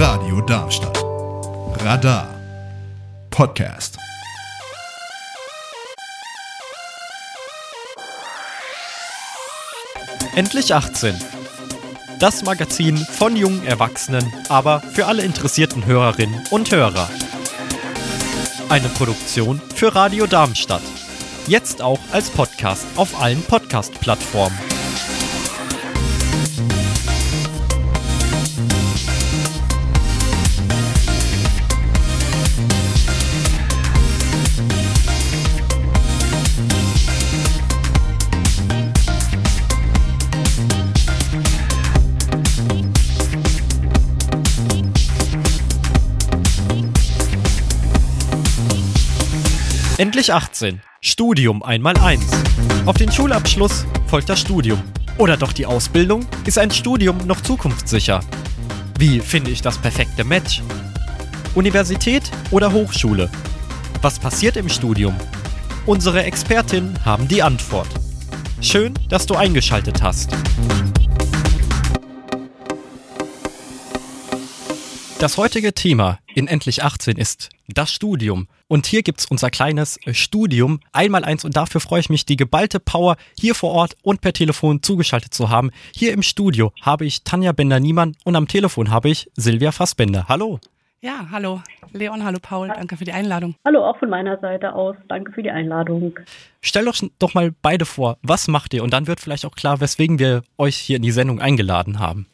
Radio Darmstadt. Radar. Podcast. Endlich 18. Das Magazin von jungen Erwachsenen, aber für alle interessierten Hörerinnen und Hörer. Eine Produktion für Radio Darmstadt. Jetzt auch als Podcast auf allen Podcast-Plattformen. Endlich 18. Studium einmal eins. Auf den Schulabschluss folgt das Studium. Oder doch die Ausbildung? Ist ein Studium noch zukunftssicher? Wie finde ich das perfekte Match? Universität oder Hochschule? Was passiert im Studium? Unsere Expertinnen haben die Antwort. Schön, dass du eingeschaltet hast. Das heutige Thema in Endlich 18 ist das Studium. Und hier gibt's unser kleines Studium, einmal eins. Und dafür freue ich mich, die geballte Power hier vor Ort und per Telefon zugeschaltet zu haben. Hier im Studio habe ich Tanja Bender-Niemann und am Telefon habe ich Silvia Fassbender. Hallo. Ja, hallo Leon, hallo Paul, danke für die Einladung. Hallo, auch von meiner Seite aus, danke für die Einladung. Stell doch, doch mal beide vor, was macht ihr? Und dann wird vielleicht auch klar, weswegen wir euch hier in die Sendung eingeladen haben.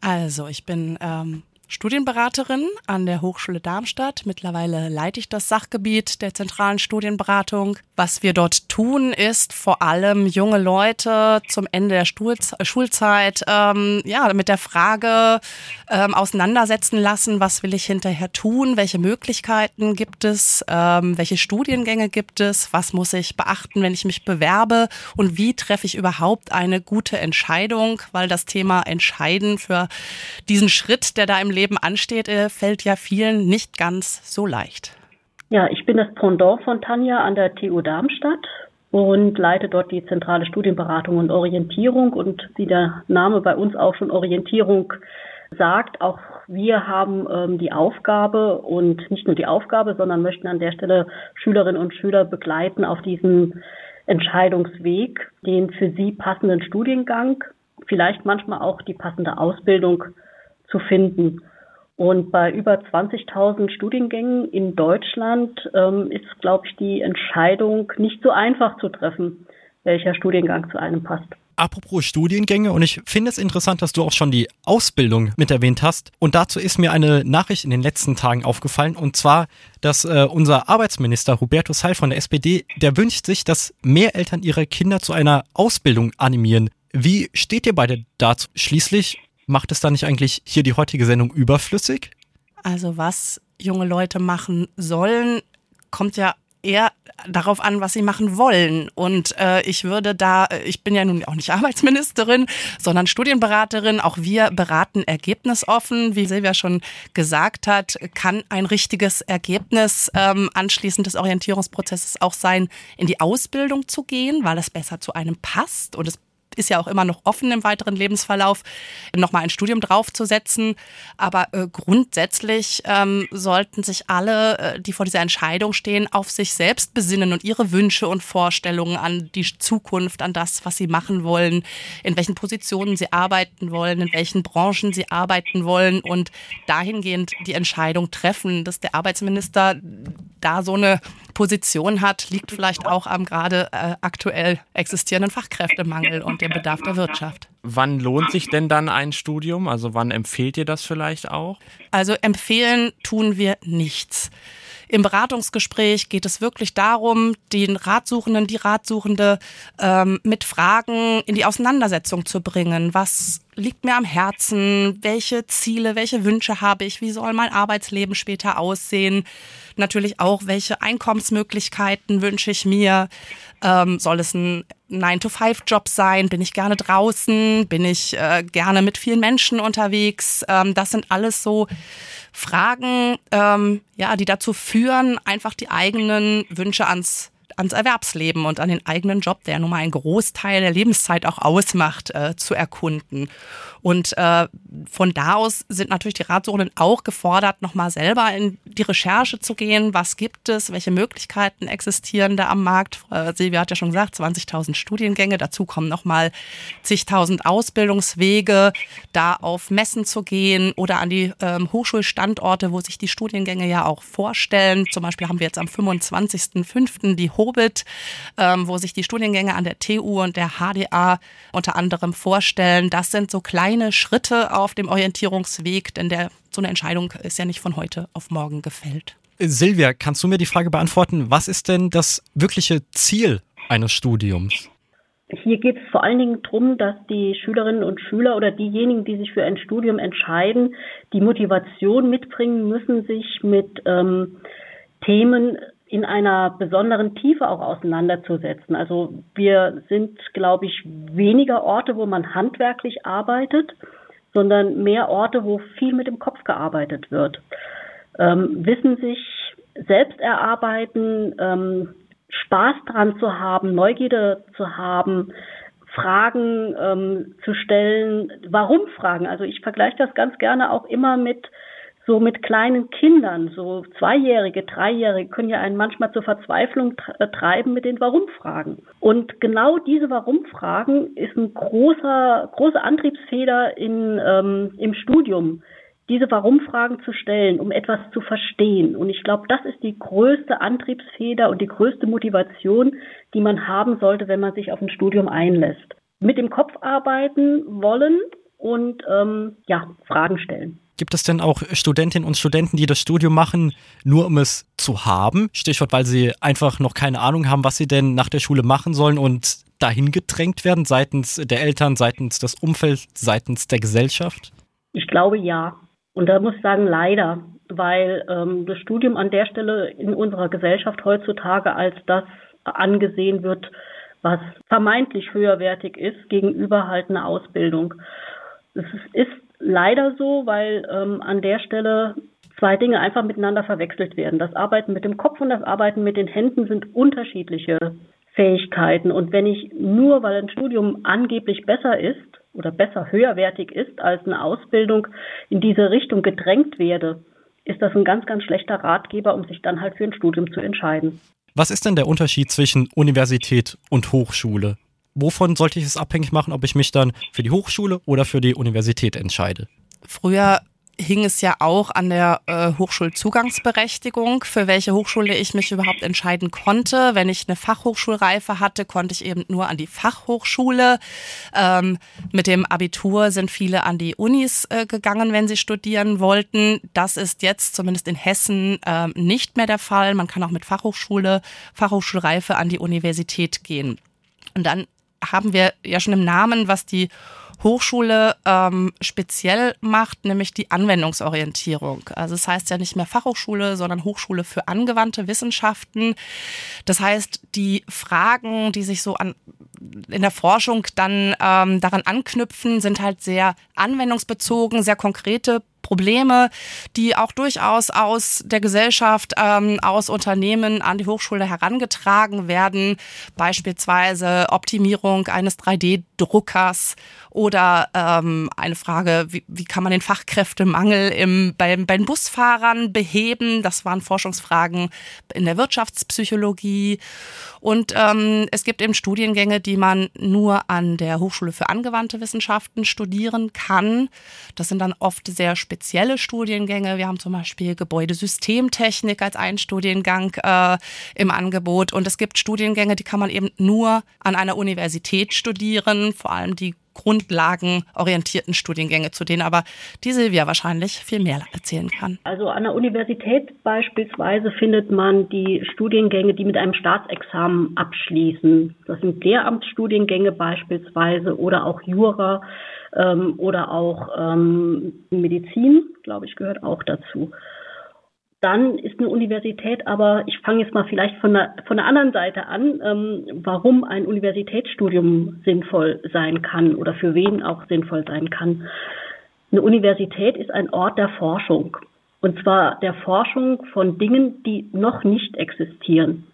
Also, ich bin ähm, Studienberaterin an der Hochschule Darmstadt. Mittlerweile leite ich das Sachgebiet der zentralen Studienberatung. Was wir dort tun, ist vor allem junge Leute zum Ende der Schulzeit ähm, ja, mit der Frage ähm, auseinandersetzen lassen, was will ich hinterher tun, welche Möglichkeiten gibt es, ähm, welche Studiengänge gibt es, was muss ich beachten, wenn ich mich bewerbe und wie treffe ich überhaupt eine gute Entscheidung, weil das Thema Entscheiden für diesen Schritt, der da im Leben ansteht, äh, fällt ja vielen nicht ganz so leicht. Ja, ich bin das Pendant von Tanja an der TU Darmstadt und leite dort die zentrale Studienberatung und Orientierung. Und wie der Name bei uns auch schon Orientierung sagt, auch wir haben ähm, die Aufgabe und nicht nur die Aufgabe, sondern möchten an der Stelle Schülerinnen und Schüler begleiten auf diesem Entscheidungsweg, den für sie passenden Studiengang, vielleicht manchmal auch die passende Ausbildung zu finden. Und bei über 20.000 Studiengängen in Deutschland ähm, ist, glaube ich, die Entscheidung nicht so einfach zu treffen, welcher Studiengang zu einem passt. Apropos Studiengänge, und ich finde es interessant, dass du auch schon die Ausbildung mit erwähnt hast. Und dazu ist mir eine Nachricht in den letzten Tagen aufgefallen, und zwar, dass äh, unser Arbeitsminister Hubertus Heil von der SPD, der wünscht sich, dass mehr Eltern ihre Kinder zu einer Ausbildung animieren. Wie steht ihr beide dazu? Schließlich Macht es da nicht eigentlich hier die heutige Sendung überflüssig? Also was junge Leute machen sollen, kommt ja eher darauf an, was sie machen wollen. Und äh, ich würde da, äh, ich bin ja nun auch nicht Arbeitsministerin, sondern Studienberaterin. Auch wir beraten ergebnisoffen. Wie Silvia schon gesagt hat, kann ein richtiges Ergebnis ähm, anschließend des Orientierungsprozesses auch sein, in die Ausbildung zu gehen, weil es besser zu einem passt und es ist ja auch immer noch offen im weiteren Lebensverlauf, nochmal ein Studium draufzusetzen. Aber äh, grundsätzlich ähm, sollten sich alle, äh, die vor dieser Entscheidung stehen, auf sich selbst besinnen und ihre Wünsche und Vorstellungen an die Zukunft, an das, was sie machen wollen, in welchen Positionen sie arbeiten wollen, in welchen Branchen sie arbeiten wollen und dahingehend die Entscheidung treffen, dass der Arbeitsminister da so eine Position hat, liegt vielleicht auch am gerade äh, aktuell existierenden Fachkräftemangel und dem Bedarf der Wirtschaft. Wann lohnt sich denn dann ein Studium? Also wann empfehlt ihr das vielleicht auch? Also empfehlen tun wir nichts. Im Beratungsgespräch geht es wirklich darum, den Ratsuchenden, die Ratsuchende ähm, mit Fragen in die Auseinandersetzung zu bringen. Was liegt mir am Herzen? Welche Ziele, welche Wünsche habe ich? Wie soll mein Arbeitsleben später aussehen? Natürlich auch, welche Einkommensmöglichkeiten wünsche ich mir? Ähm, soll es ein 9-to-5-Job sein? Bin ich gerne draußen? Bin ich äh, gerne mit vielen Menschen unterwegs? Ähm, das sind alles so Fragen, ähm, ja, die dazu führen, einfach die eigenen Wünsche ans ans Erwerbsleben und an den eigenen Job, der nun mal einen Großteil der Lebenszeit auch ausmacht, äh, zu erkunden. Und äh, von da aus sind natürlich die Ratsuchenden auch gefordert, nochmal selber in die Recherche zu gehen. Was gibt es? Welche Möglichkeiten existieren da am Markt? Äh, Silvia hat ja schon gesagt, 20.000 Studiengänge. Dazu kommen nochmal zigtausend Ausbildungswege, da auf Messen zu gehen oder an die ähm, Hochschulstandorte, wo sich die Studiengänge ja auch vorstellen. Zum Beispiel haben wir jetzt am 25.05. die Hobbit, ähm, wo sich die Studiengänge an der TU und der HDA unter anderem vorstellen. Das sind so kleine kleine Schritte auf dem Orientierungsweg, denn der, so eine Entscheidung ist ja nicht von heute auf morgen gefällt. Silvia, kannst du mir die Frage beantworten, was ist denn das wirkliche Ziel eines Studiums? Hier geht es vor allen Dingen darum, dass die Schülerinnen und Schüler oder diejenigen, die sich für ein Studium entscheiden, die Motivation mitbringen müssen, sich mit ähm, Themen in einer besonderen Tiefe auch auseinanderzusetzen. Also wir sind, glaube ich, weniger Orte, wo man handwerklich arbeitet, sondern mehr Orte, wo viel mit dem Kopf gearbeitet wird. Ähm, Wissen sich selbst erarbeiten, ähm, Spaß dran zu haben, Neugierde zu haben, Fragen ähm, zu stellen, warum Fragen. Also ich vergleiche das ganz gerne auch immer mit so mit kleinen Kindern, so Zweijährige, Dreijährige, können ja einen manchmal zur Verzweiflung äh, treiben mit den Warum-Fragen. Und genau diese Warum-Fragen ist ein großer, große Antriebsfeder in, ähm, im Studium, diese Warum-Fragen zu stellen, um etwas zu verstehen. Und ich glaube, das ist die größte Antriebsfeder und die größte Motivation, die man haben sollte, wenn man sich auf ein Studium einlässt. Mit dem Kopf arbeiten wollen und ähm, ja, Fragen stellen. Gibt es denn auch Studentinnen und Studenten, die das Studium machen, nur um es zu haben? Stichwort, weil sie einfach noch keine Ahnung haben, was sie denn nach der Schule machen sollen und dahin gedrängt werden, seitens der Eltern, seitens des Umfelds, seitens der Gesellschaft? Ich glaube ja. Und da muss ich sagen, leider, weil ähm, das Studium an der Stelle in unserer Gesellschaft heutzutage als das angesehen wird, was vermeintlich höherwertig ist gegenüber halt einer Ausbildung. Es ist leider so, weil ähm, an der Stelle zwei Dinge einfach miteinander verwechselt werden. Das Arbeiten mit dem Kopf und das Arbeiten mit den Händen sind unterschiedliche Fähigkeiten. Und wenn ich nur, weil ein Studium angeblich besser ist oder besser höherwertig ist als eine Ausbildung, in diese Richtung gedrängt werde, ist das ein ganz, ganz schlechter Ratgeber, um sich dann halt für ein Studium zu entscheiden. Was ist denn der Unterschied zwischen Universität und Hochschule? Wovon sollte ich es abhängig machen, ob ich mich dann für die Hochschule oder für die Universität entscheide? Früher hing es ja auch an der äh, Hochschulzugangsberechtigung, für welche Hochschule ich mich überhaupt entscheiden konnte. Wenn ich eine Fachhochschulreife hatte, konnte ich eben nur an die Fachhochschule. Ähm, mit dem Abitur sind viele an die Unis äh, gegangen, wenn sie studieren wollten. Das ist jetzt zumindest in Hessen äh, nicht mehr der Fall. Man kann auch mit Fachhochschule, Fachhochschulreife an die Universität gehen. Und dann haben wir ja schon im Namen, was die Hochschule ähm, speziell macht, nämlich die Anwendungsorientierung. Also es das heißt ja nicht mehr Fachhochschule, sondern Hochschule für angewandte Wissenschaften. Das heißt, die Fragen, die sich so an in der Forschung dann ähm, daran anknüpfen, sind halt sehr anwendungsbezogen, sehr konkrete Probleme, die auch durchaus aus der Gesellschaft, ähm, aus Unternehmen an die Hochschule herangetragen werden. Beispielsweise Optimierung eines 3D-Druckers oder ähm, eine Frage, wie, wie kann man den Fachkräftemangel im, bei, bei Busfahrern beheben? Das waren Forschungsfragen in der Wirtschaftspsychologie. Und ähm, es gibt eben Studiengänge, die man nur an der Hochschule für angewandte Wissenschaften studieren kann. Das sind dann oft sehr spezielle Studiengänge. Wir haben zum Beispiel Gebäudesystemtechnik als einen Studiengang äh, im Angebot. Und es gibt Studiengänge, die kann man eben nur an einer Universität studieren, vor allem die grundlagenorientierten Studiengänge, zu denen aber die Silvia wahrscheinlich viel mehr erzählen kann. Also an der Universität beispielsweise findet man die Studiengänge, die mit einem Staatsexamen abschließen. Das sind Lehramtsstudiengänge beispielsweise oder auch Jura ähm, oder auch ähm, Medizin, glaube ich, gehört auch dazu dann ist eine Universität aber, ich fange jetzt mal vielleicht von der, von der anderen Seite an, ähm, warum ein Universitätsstudium sinnvoll sein kann oder für wen auch sinnvoll sein kann. Eine Universität ist ein Ort der Forschung. Und zwar der Forschung von Dingen, die noch nicht existieren.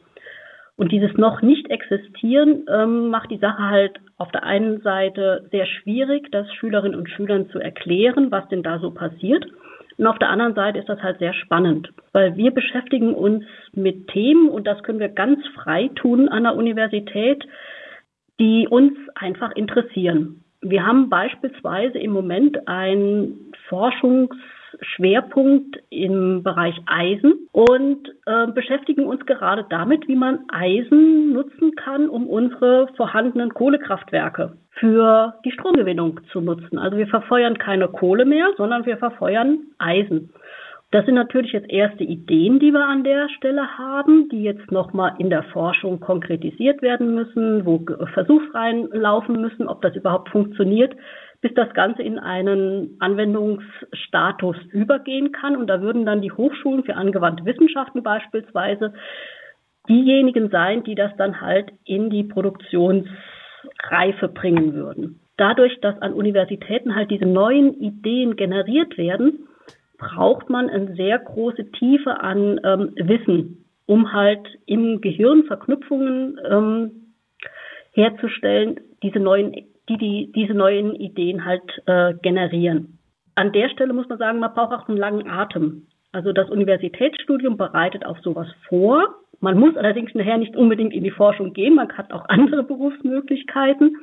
Und dieses noch nicht existieren ähm, macht die Sache halt auf der einen Seite sehr schwierig, das Schülerinnen und Schülern zu erklären, was denn da so passiert. Und auf der anderen Seite ist das halt sehr spannend, weil wir beschäftigen uns mit Themen und das können wir ganz frei tun an der Universität, die uns einfach interessieren. Wir haben beispielsweise im Moment ein Forschungsschwerpunkt im Bereich Eisen und äh, beschäftigen uns gerade damit, wie man Eisen nutzen kann, um unsere vorhandenen Kohlekraftwerke für die Stromgewinnung zu nutzen. Also wir verfeuern keine Kohle mehr, sondern wir verfeuern Eisen. Das sind natürlich jetzt erste Ideen, die wir an der Stelle haben, die jetzt nochmal in der Forschung konkretisiert werden müssen, wo Versuchsreihen laufen müssen, ob das überhaupt funktioniert, bis das Ganze in einen Anwendungsstatus übergehen kann. Und da würden dann die Hochschulen für angewandte Wissenschaften beispielsweise diejenigen sein, die das dann halt in die Produktionsreife bringen würden. Dadurch, dass an Universitäten halt diese neuen Ideen generiert werden, braucht man eine sehr große Tiefe an ähm, Wissen, um halt im Gehirn Verknüpfungen ähm, herzustellen, diese neuen, die, die diese neuen Ideen halt äh, generieren. An der Stelle muss man sagen, man braucht auch einen langen Atem. Also das Universitätsstudium bereitet auf sowas vor. Man muss allerdings nachher nicht unbedingt in die Forschung gehen, man hat auch andere Berufsmöglichkeiten,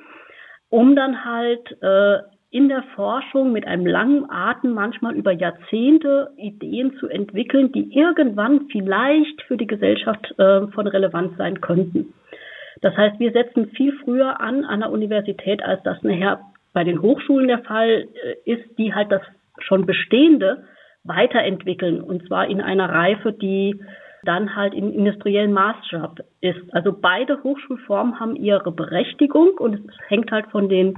um dann halt äh, in der Forschung mit einem langen Atem manchmal über Jahrzehnte Ideen zu entwickeln, die irgendwann vielleicht für die Gesellschaft äh, von Relevanz sein könnten. Das heißt, wir setzen viel früher an an der Universität, als das nachher bei den Hochschulen der Fall äh, ist, die halt das schon Bestehende weiterentwickeln und zwar in einer Reife, die dann halt im industriellen Maßstab ist. Also beide Hochschulformen haben ihre Berechtigung und es hängt halt von den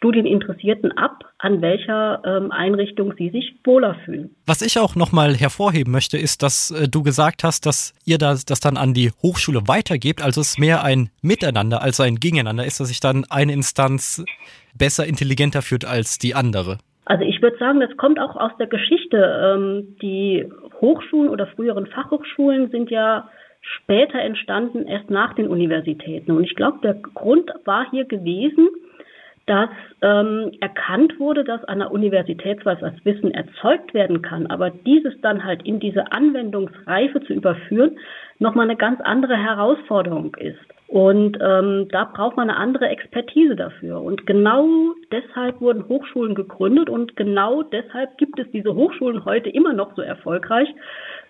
Studieninteressierten ab, an welcher ähm, Einrichtung sie sich wohler fühlen. Was ich auch nochmal hervorheben möchte, ist, dass äh, du gesagt hast, dass ihr das, das dann an die Hochschule weitergebt. Also es mehr ein Miteinander als ein Gegeneinander ist, dass sich dann eine Instanz besser, intelligenter führt als die andere. Also ich würde sagen, das kommt auch aus der Geschichte. Ähm, die Hochschulen oder früheren Fachhochschulen sind ja später entstanden, erst nach den Universitäten. Und ich glaube, der Grund war hier gewesen, dass ähm, erkannt wurde, dass an der Universität zwar das Wissen erzeugt werden kann, aber dieses dann halt in diese Anwendungsreife zu überführen, nochmal eine ganz andere Herausforderung ist. Und ähm, da braucht man eine andere Expertise dafür. Und genau deshalb wurden Hochschulen gegründet und genau deshalb gibt es diese Hochschulen heute immer noch so erfolgreich,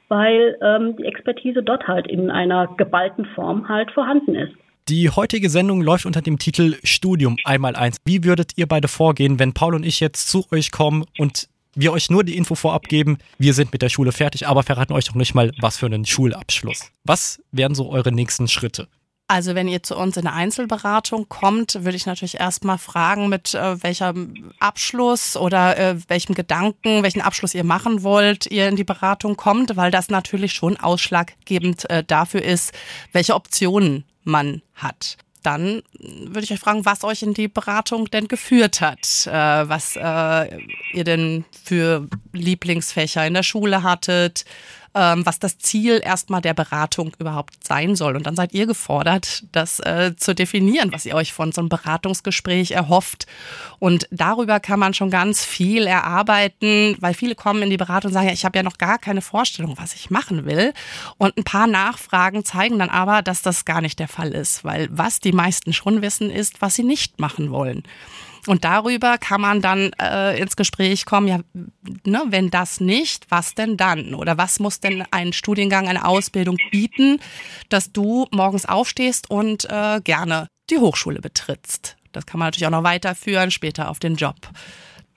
weil ähm, die Expertise dort halt in einer geballten Form halt vorhanden ist. Die heutige Sendung läuft unter dem Titel Studium einmal eins. Wie würdet ihr beide vorgehen, wenn Paul und ich jetzt zu euch kommen und wir euch nur die Info vorab geben, wir sind mit der Schule fertig, aber verraten euch noch nicht mal, was für einen Schulabschluss. Was wären so eure nächsten Schritte? Also wenn ihr zu uns in eine Einzelberatung kommt, würde ich natürlich erstmal fragen, mit äh, welchem Abschluss oder äh, welchem Gedanken, welchen Abschluss ihr machen wollt, ihr in die Beratung kommt, weil das natürlich schon ausschlaggebend äh, dafür ist, welche Optionen man hat. Dann würde ich euch fragen, was euch in die Beratung denn geführt hat, äh, was äh, ihr denn für Lieblingsfächer in der Schule hattet, ähm, was das Ziel erstmal der Beratung überhaupt sein soll. Und dann seid ihr gefordert, das äh, zu definieren, was ihr euch von so einem Beratungsgespräch erhofft. Und darüber kann man schon ganz viel erarbeiten, weil viele kommen in die Beratung und sagen, ja, ich habe ja noch gar keine Vorstellung, was ich machen will. Und ein paar Nachfragen zeigen dann aber, dass das gar nicht der Fall ist, weil was die meisten schon wissen, ist, was sie nicht machen wollen. Und darüber kann man dann äh, ins Gespräch kommen, ja, ne, wenn das nicht, was denn dann? Oder was muss denn ein Studiengang, eine Ausbildung bieten, dass du morgens aufstehst und äh, gerne die Hochschule betrittst? Das kann man natürlich auch noch weiterführen, später auf den Job.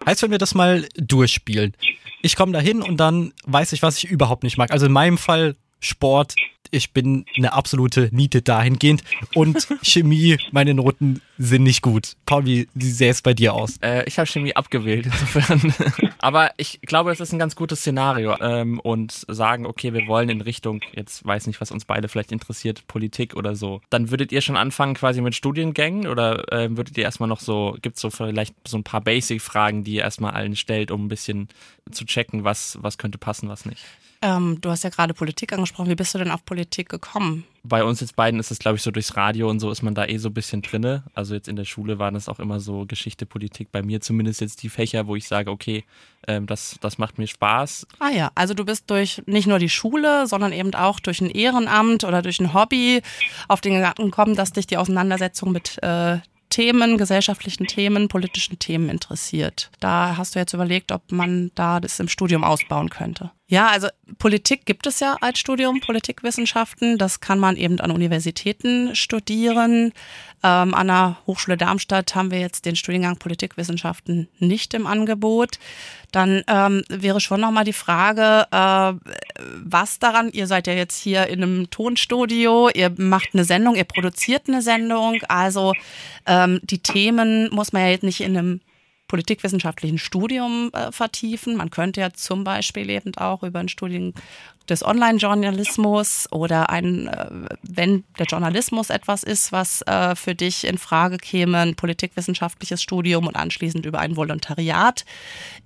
Heißt, wenn wir das mal durchspielen. Ich komme da hin und dann weiß ich, was ich überhaupt nicht mag. Also in meinem Fall Sport, ich bin eine absolute Niete dahingehend und Chemie, meine Noten sind nicht gut. Paul, wie, sähe es bei dir aus? Äh, ich habe Chemie abgewählt, insofern. Aber ich glaube, es ist ein ganz gutes Szenario. Ähm, und sagen, okay, wir wollen in Richtung, jetzt weiß nicht, was uns beide vielleicht interessiert, Politik oder so. Dann würdet ihr schon anfangen quasi mit Studiengängen oder äh, würdet ihr erstmal noch so, gibt es so vielleicht so ein paar Basic-Fragen, die ihr erstmal allen stellt, um ein bisschen zu checken, was, was könnte passen, was nicht? Ähm, du hast ja gerade Politik angesprochen. Wie bist du denn auf Politik gekommen? Bei uns jetzt beiden ist es, glaube ich, so durchs Radio und so ist man da eh so ein bisschen drinne. Also jetzt in der Schule waren es auch immer so Geschichte, Politik. Bei mir zumindest jetzt die Fächer, wo ich sage, okay, ähm, das, das macht mir Spaß. Ah ja, also du bist durch nicht nur die Schule, sondern eben auch durch ein Ehrenamt oder durch ein Hobby auf den Gedanken gekommen, dass dich die Auseinandersetzung mit äh, Themen, gesellschaftlichen Themen, politischen Themen interessiert. Da hast du jetzt überlegt, ob man da das im Studium ausbauen könnte. Ja, also Politik gibt es ja als Studium, Politikwissenschaften. Das kann man eben an Universitäten studieren. Ähm, an der Hochschule Darmstadt haben wir jetzt den Studiengang Politikwissenschaften nicht im Angebot. Dann ähm, wäre schon nochmal die Frage, äh, was daran, ihr seid ja jetzt hier in einem Tonstudio, ihr macht eine Sendung, ihr produziert eine Sendung. Also ähm, die Themen muss man ja jetzt nicht in einem politikwissenschaftlichen Studium äh, vertiefen. Man könnte ja zum Beispiel eben auch über einen Studien des Online-Journalismus oder ein, äh, wenn der Journalismus etwas ist, was äh, für dich in Frage käme, ein politikwissenschaftliches Studium und anschließend über ein Volontariat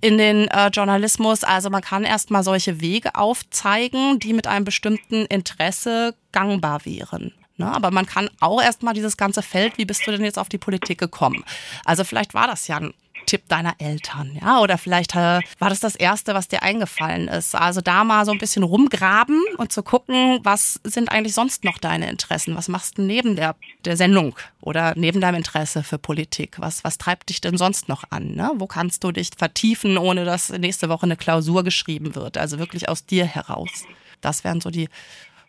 in den äh, Journalismus. Also man kann erstmal solche Wege aufzeigen, die mit einem bestimmten Interesse gangbar wären. Ne? Aber man kann auch erstmal dieses ganze Feld, wie bist du denn jetzt auf die Politik gekommen? Also vielleicht war das ja ein Tipp deiner Eltern, ja? Oder vielleicht äh, war das das Erste, was dir eingefallen ist. Also da mal so ein bisschen rumgraben und zu gucken, was sind eigentlich sonst noch deine Interessen? Was machst du neben der, der Sendung oder neben deinem Interesse für Politik? Was, was treibt dich denn sonst noch an? Ne? Wo kannst du dich vertiefen, ohne dass nächste Woche eine Klausur geschrieben wird? Also wirklich aus dir heraus. Das wären so die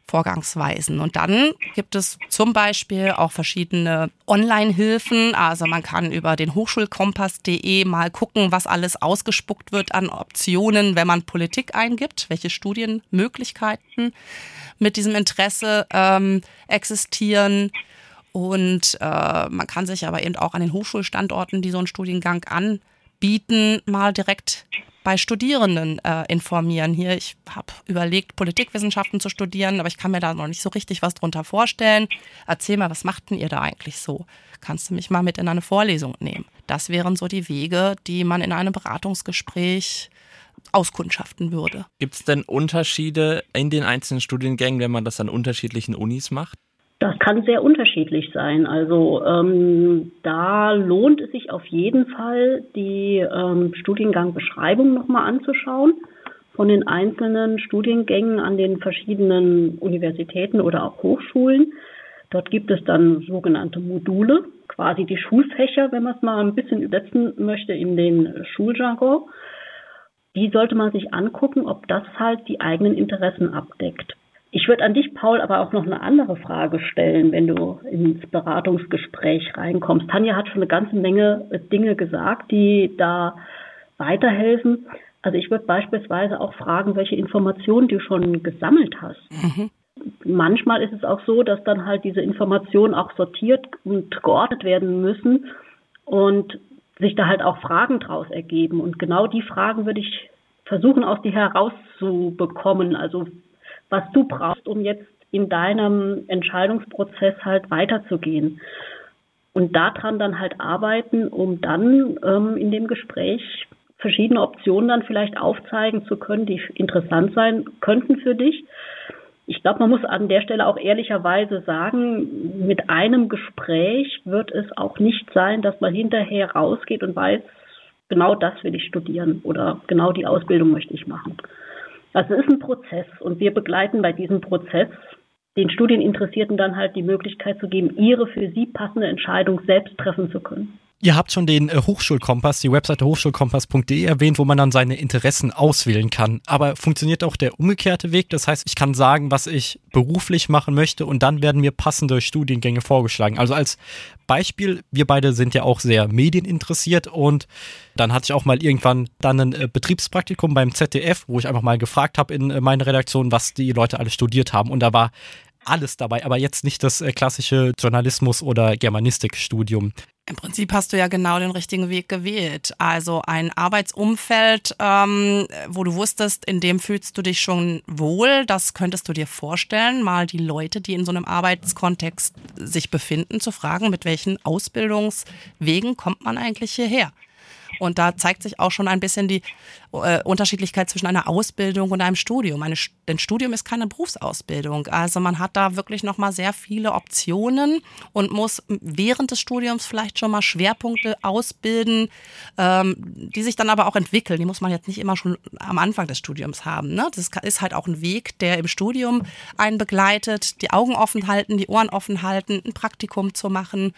Vorgangsweisen. Und dann gibt es zum Beispiel auch verschiedene Online-Hilfen. Also man kann über den Hochschulkompass.de mal gucken, was alles ausgespuckt wird an Optionen, wenn man Politik eingibt, welche Studienmöglichkeiten mit diesem Interesse ähm, existieren. Und äh, man kann sich aber eben auch an den Hochschulstandorten, die so einen Studiengang anbieten, mal direkt bei Studierenden äh, informieren. Hier, ich habe überlegt, Politikwissenschaften zu studieren, aber ich kann mir da noch nicht so richtig was drunter vorstellen. Erzähl mal, was macht denn ihr da eigentlich so? Kannst du mich mal mit in eine Vorlesung nehmen? Das wären so die Wege, die man in einem Beratungsgespräch auskundschaften würde. Gibt es denn Unterschiede in den einzelnen Studiengängen, wenn man das an unterschiedlichen Unis macht? Das kann sehr unterschiedlich sein. Also ähm, da lohnt es sich auf jeden Fall, die ähm, Studiengangbeschreibung nochmal anzuschauen von den einzelnen Studiengängen an den verschiedenen Universitäten oder auch Hochschulen. Dort gibt es dann sogenannte Module, quasi die Schulfächer, wenn man es mal ein bisschen übersetzen möchte in den Schuljargon. Die sollte man sich angucken, ob das halt die eigenen Interessen abdeckt. Ich würde an dich, Paul, aber auch noch eine andere Frage stellen, wenn du ins Beratungsgespräch reinkommst. Tanja hat schon eine ganze Menge Dinge gesagt, die da weiterhelfen. Also ich würde beispielsweise auch fragen, welche Informationen du schon gesammelt hast. Mhm. Manchmal ist es auch so, dass dann halt diese Informationen auch sortiert und geordnet werden müssen und sich da halt auch Fragen draus ergeben. Und genau die Fragen würde ich versuchen, aus dir herauszubekommen. Also was du brauchst, um jetzt in deinem Entscheidungsprozess halt weiterzugehen. Und daran dann halt arbeiten, um dann ähm, in dem Gespräch verschiedene Optionen dann vielleicht aufzeigen zu können, die interessant sein könnten für dich. Ich glaube, man muss an der Stelle auch ehrlicherweise sagen, mit einem Gespräch wird es auch nicht sein, dass man hinterher rausgeht und weiß, genau das will ich studieren oder genau die Ausbildung möchte ich machen. Also es ist ein Prozess und wir begleiten bei diesem Prozess den Studieninteressierten dann halt die Möglichkeit zu geben, ihre für sie passende Entscheidung selbst treffen zu können. Ihr habt schon den äh, Hochschulkompass, die Webseite hochschulkompass.de erwähnt, wo man dann seine Interessen auswählen kann. Aber funktioniert auch der umgekehrte Weg? Das heißt, ich kann sagen, was ich beruflich machen möchte und dann werden mir passende Studiengänge vorgeschlagen. Also als Beispiel, wir beide sind ja auch sehr medieninteressiert und dann hatte ich auch mal irgendwann dann ein äh, Betriebspraktikum beim ZDF, wo ich einfach mal gefragt habe in äh, meiner Redaktion, was die Leute alle studiert haben. Und da war alles dabei, aber jetzt nicht das klassische Journalismus- oder Germanistikstudium. Im Prinzip hast du ja genau den richtigen Weg gewählt. Also ein Arbeitsumfeld, ähm, wo du wusstest, in dem fühlst du dich schon wohl. Das könntest du dir vorstellen, mal die Leute, die in so einem Arbeitskontext sich befinden, zu fragen, mit welchen Ausbildungswegen kommt man eigentlich hierher? Und da zeigt sich auch schon ein bisschen die äh, Unterschiedlichkeit zwischen einer Ausbildung und einem Studium. Eine, denn Studium ist keine Berufsausbildung. Also man hat da wirklich nochmal sehr viele Optionen und muss während des Studiums vielleicht schon mal Schwerpunkte ausbilden, ähm, die sich dann aber auch entwickeln. Die muss man jetzt nicht immer schon am Anfang des Studiums haben. Ne? Das ist halt auch ein Weg, der im Studium einen begleitet, die Augen offen halten, die Ohren offen halten, ein Praktikum zu machen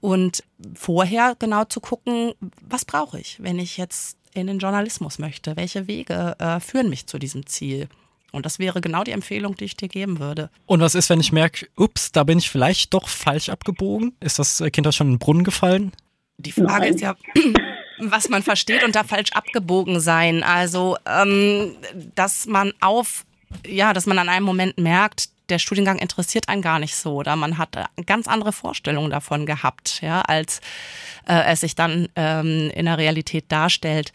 und vorher genau zu gucken, was brauche ich, wenn ich jetzt in den Journalismus möchte? Welche Wege äh, führen mich zu diesem Ziel? Und das wäre genau die Empfehlung, die ich dir geben würde. Und was ist, wenn ich merke, ups, da bin ich vielleicht doch falsch abgebogen? Ist das äh, Kind das schon in den Brunnen gefallen? Die Frage Nein. ist ja, was man versteht unter falsch abgebogen sein. Also, ähm, dass man auf, ja, dass man an einem Moment merkt, der Studiengang interessiert einen gar nicht so oder man hat ganz andere Vorstellungen davon gehabt, ja, als äh, es sich dann ähm, in der Realität darstellt.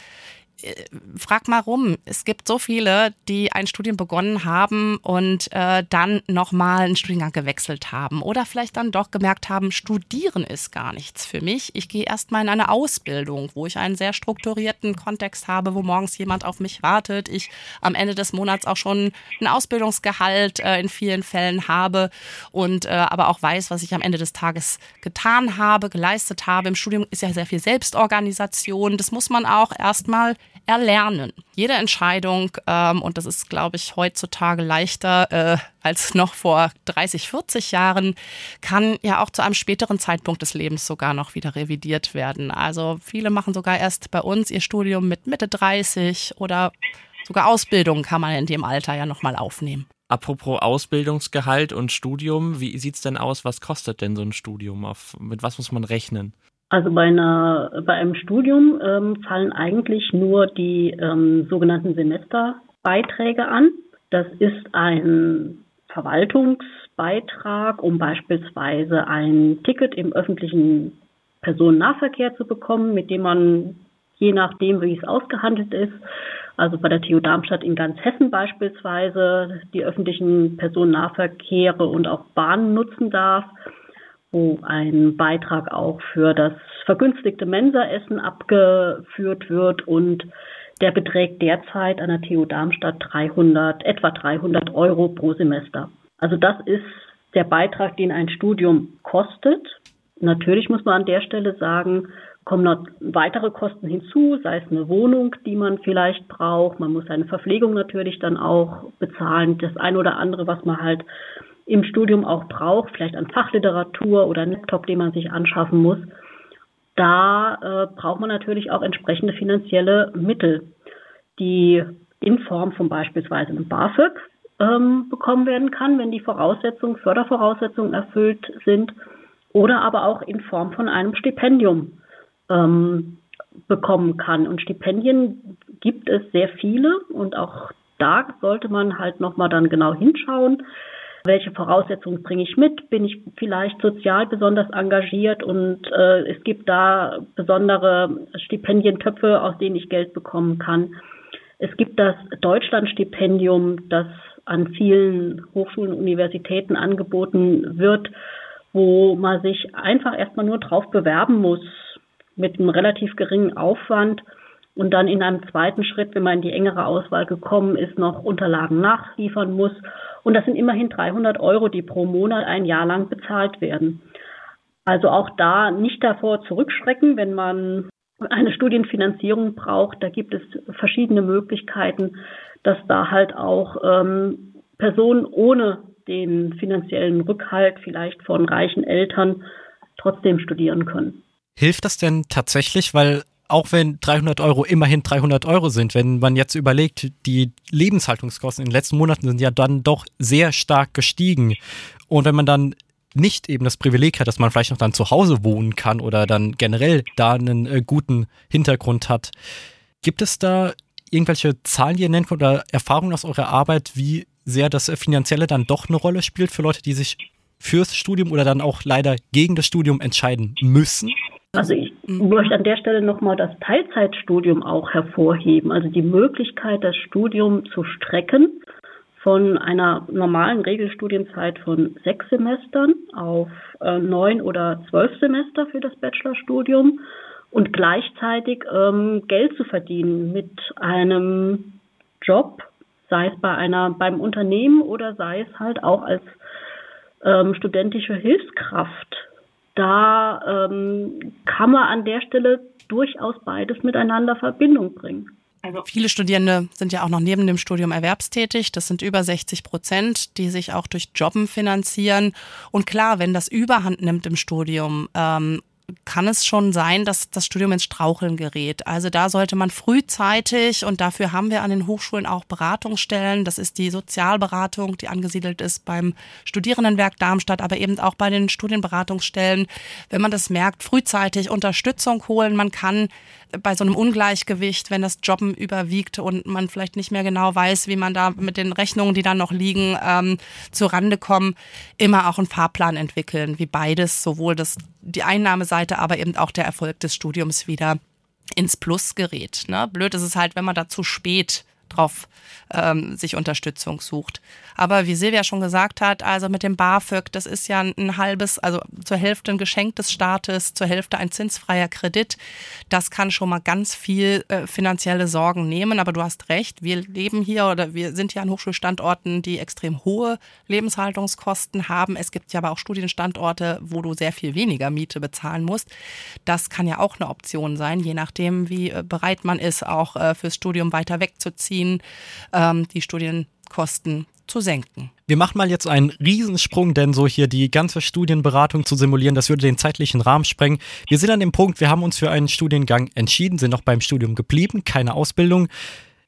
Äh, frag mal rum. Es gibt so viele, die ein Studium begonnen haben und äh, dann nochmal einen Studiengang gewechselt haben oder vielleicht dann doch gemerkt haben, studieren ist gar nichts für mich. Ich gehe erstmal in eine Ausbildung, wo ich einen sehr strukturierten Kontext habe, wo morgens jemand auf mich wartet. Ich am Ende des Monats auch schon ein Ausbildungsgehalt äh, in vielen Fällen habe und äh, aber auch weiß, was ich am Ende des Tages getan habe, geleistet habe. Im Studium ist ja sehr viel Selbstorganisation. Das muss man auch erstmal erlernen. Jede Entscheidung, ähm, und das ist, glaube ich, heutzutage leichter äh, als noch vor 30, 40 Jahren, kann ja auch zu einem späteren Zeitpunkt des Lebens sogar noch wieder revidiert werden. Also viele machen sogar erst bei uns ihr Studium mit Mitte 30 oder sogar Ausbildung kann man in dem Alter ja nochmal aufnehmen. Apropos Ausbildungsgehalt und Studium, wie sieht es denn aus? Was kostet denn so ein Studium? Auf, mit was muss man rechnen? Also bei einer bei einem Studium ähm, fallen eigentlich nur die ähm, sogenannten Semesterbeiträge an. Das ist ein Verwaltungsbeitrag, um beispielsweise ein Ticket im öffentlichen Personennahverkehr zu bekommen, mit dem man je nachdem, wie es ausgehandelt ist, also bei der TU Darmstadt in ganz Hessen beispielsweise die öffentlichen Personennahverkehre und auch Bahnen nutzen darf wo ein Beitrag auch für das vergünstigte Mensaessen abgeführt wird und der beträgt derzeit an der TU Darmstadt 300, etwa 300 Euro pro Semester. Also das ist der Beitrag, den ein Studium kostet. Natürlich muss man an der Stelle sagen, kommen noch weitere Kosten hinzu, sei es eine Wohnung, die man vielleicht braucht. Man muss seine Verpflegung natürlich dann auch bezahlen. Das eine oder andere, was man halt im Studium auch braucht, vielleicht an Fachliteratur oder einen Laptop, den man sich anschaffen muss, da äh, braucht man natürlich auch entsprechende finanzielle Mittel, die in Form von beispielsweise einem BAföG ähm, bekommen werden kann, wenn die Voraussetzungen, Fördervoraussetzungen erfüllt sind, oder aber auch in Form von einem Stipendium ähm, bekommen kann. Und Stipendien gibt es sehr viele und auch da sollte man halt nochmal dann genau hinschauen welche Voraussetzungen bringe ich mit? Bin ich vielleicht sozial besonders engagiert und äh, es gibt da besondere Stipendientöpfe, aus denen ich Geld bekommen kann. Es gibt das Deutschlandstipendium, das an vielen Hochschulen und Universitäten angeboten wird, wo man sich einfach erstmal nur drauf bewerben muss mit einem relativ geringen Aufwand und dann in einem zweiten Schritt, wenn man in die engere Auswahl gekommen ist, noch Unterlagen nachliefern muss. Und das sind immerhin 300 Euro, die pro Monat ein Jahr lang bezahlt werden. Also auch da nicht davor zurückschrecken, wenn man eine Studienfinanzierung braucht. Da gibt es verschiedene Möglichkeiten, dass da halt auch ähm, Personen ohne den finanziellen Rückhalt vielleicht von reichen Eltern trotzdem studieren können. Hilft das denn tatsächlich, weil auch wenn 300 Euro immerhin 300 Euro sind, wenn man jetzt überlegt, die Lebenshaltungskosten in den letzten Monaten sind ja dann doch sehr stark gestiegen. Und wenn man dann nicht eben das Privileg hat, dass man vielleicht noch dann zu Hause wohnen kann oder dann generell da einen äh, guten Hintergrund hat, gibt es da irgendwelche Zahlen, die ihr nennt oder Erfahrungen aus eurer Arbeit, wie sehr das Finanzielle dann doch eine Rolle spielt für Leute, die sich fürs Studium oder dann auch leider gegen das Studium entscheiden müssen? Also ich möchte an der Stelle nochmal das Teilzeitstudium auch hervorheben, also die Möglichkeit, das Studium zu strecken von einer normalen Regelstudienzeit von sechs Semestern auf äh, neun oder zwölf Semester für das Bachelorstudium und gleichzeitig ähm, Geld zu verdienen mit einem Job, sei es bei einer beim Unternehmen oder sei es halt auch als ähm, studentische Hilfskraft. Da ähm, kann man an der Stelle durchaus beides miteinander Verbindung bringen. Also viele Studierende sind ja auch noch neben dem Studium erwerbstätig. Das sind über 60 Prozent, die sich auch durch Jobben finanzieren. Und klar, wenn das Überhand nimmt im Studium ähm, kann es schon sein, dass das Studium ins Straucheln gerät. Also da sollte man frühzeitig, und dafür haben wir an den Hochschulen auch Beratungsstellen, das ist die Sozialberatung, die angesiedelt ist beim Studierendenwerk Darmstadt, aber eben auch bei den Studienberatungsstellen, wenn man das merkt, frühzeitig Unterstützung holen. Man kann bei so einem Ungleichgewicht, wenn das Jobben überwiegt und man vielleicht nicht mehr genau weiß, wie man da mit den Rechnungen, die dann noch liegen, ähm, zu Rande kommen, immer auch einen Fahrplan entwickeln, wie beides, sowohl das, die Einnahmeseite, aber eben auch der Erfolg des Studiums wieder ins Plus gerät. Ne? Blöd ist es halt, wenn man da zu spät drauf ähm, sich Unterstützung sucht. Aber wie Silvia schon gesagt hat, also mit dem BAföG, das ist ja ein halbes, also zur Hälfte ein Geschenk des Staates, zur Hälfte ein zinsfreier Kredit. Das kann schon mal ganz viel äh, finanzielle Sorgen nehmen. Aber du hast recht, wir leben hier oder wir sind hier an Hochschulstandorten, die extrem hohe Lebenshaltungskosten haben. Es gibt ja aber auch Studienstandorte, wo du sehr viel weniger Miete bezahlen musst. Das kann ja auch eine Option sein, je nachdem, wie äh, bereit man ist, auch äh, fürs Studium weiter wegzuziehen, ähm, die Studienkosten zu senken. Wir machen mal jetzt einen Riesensprung, denn so hier die ganze Studienberatung zu simulieren, das würde den zeitlichen Rahmen sprengen. Wir sind an dem Punkt, wir haben uns für einen Studiengang entschieden, sind noch beim Studium geblieben, keine Ausbildung.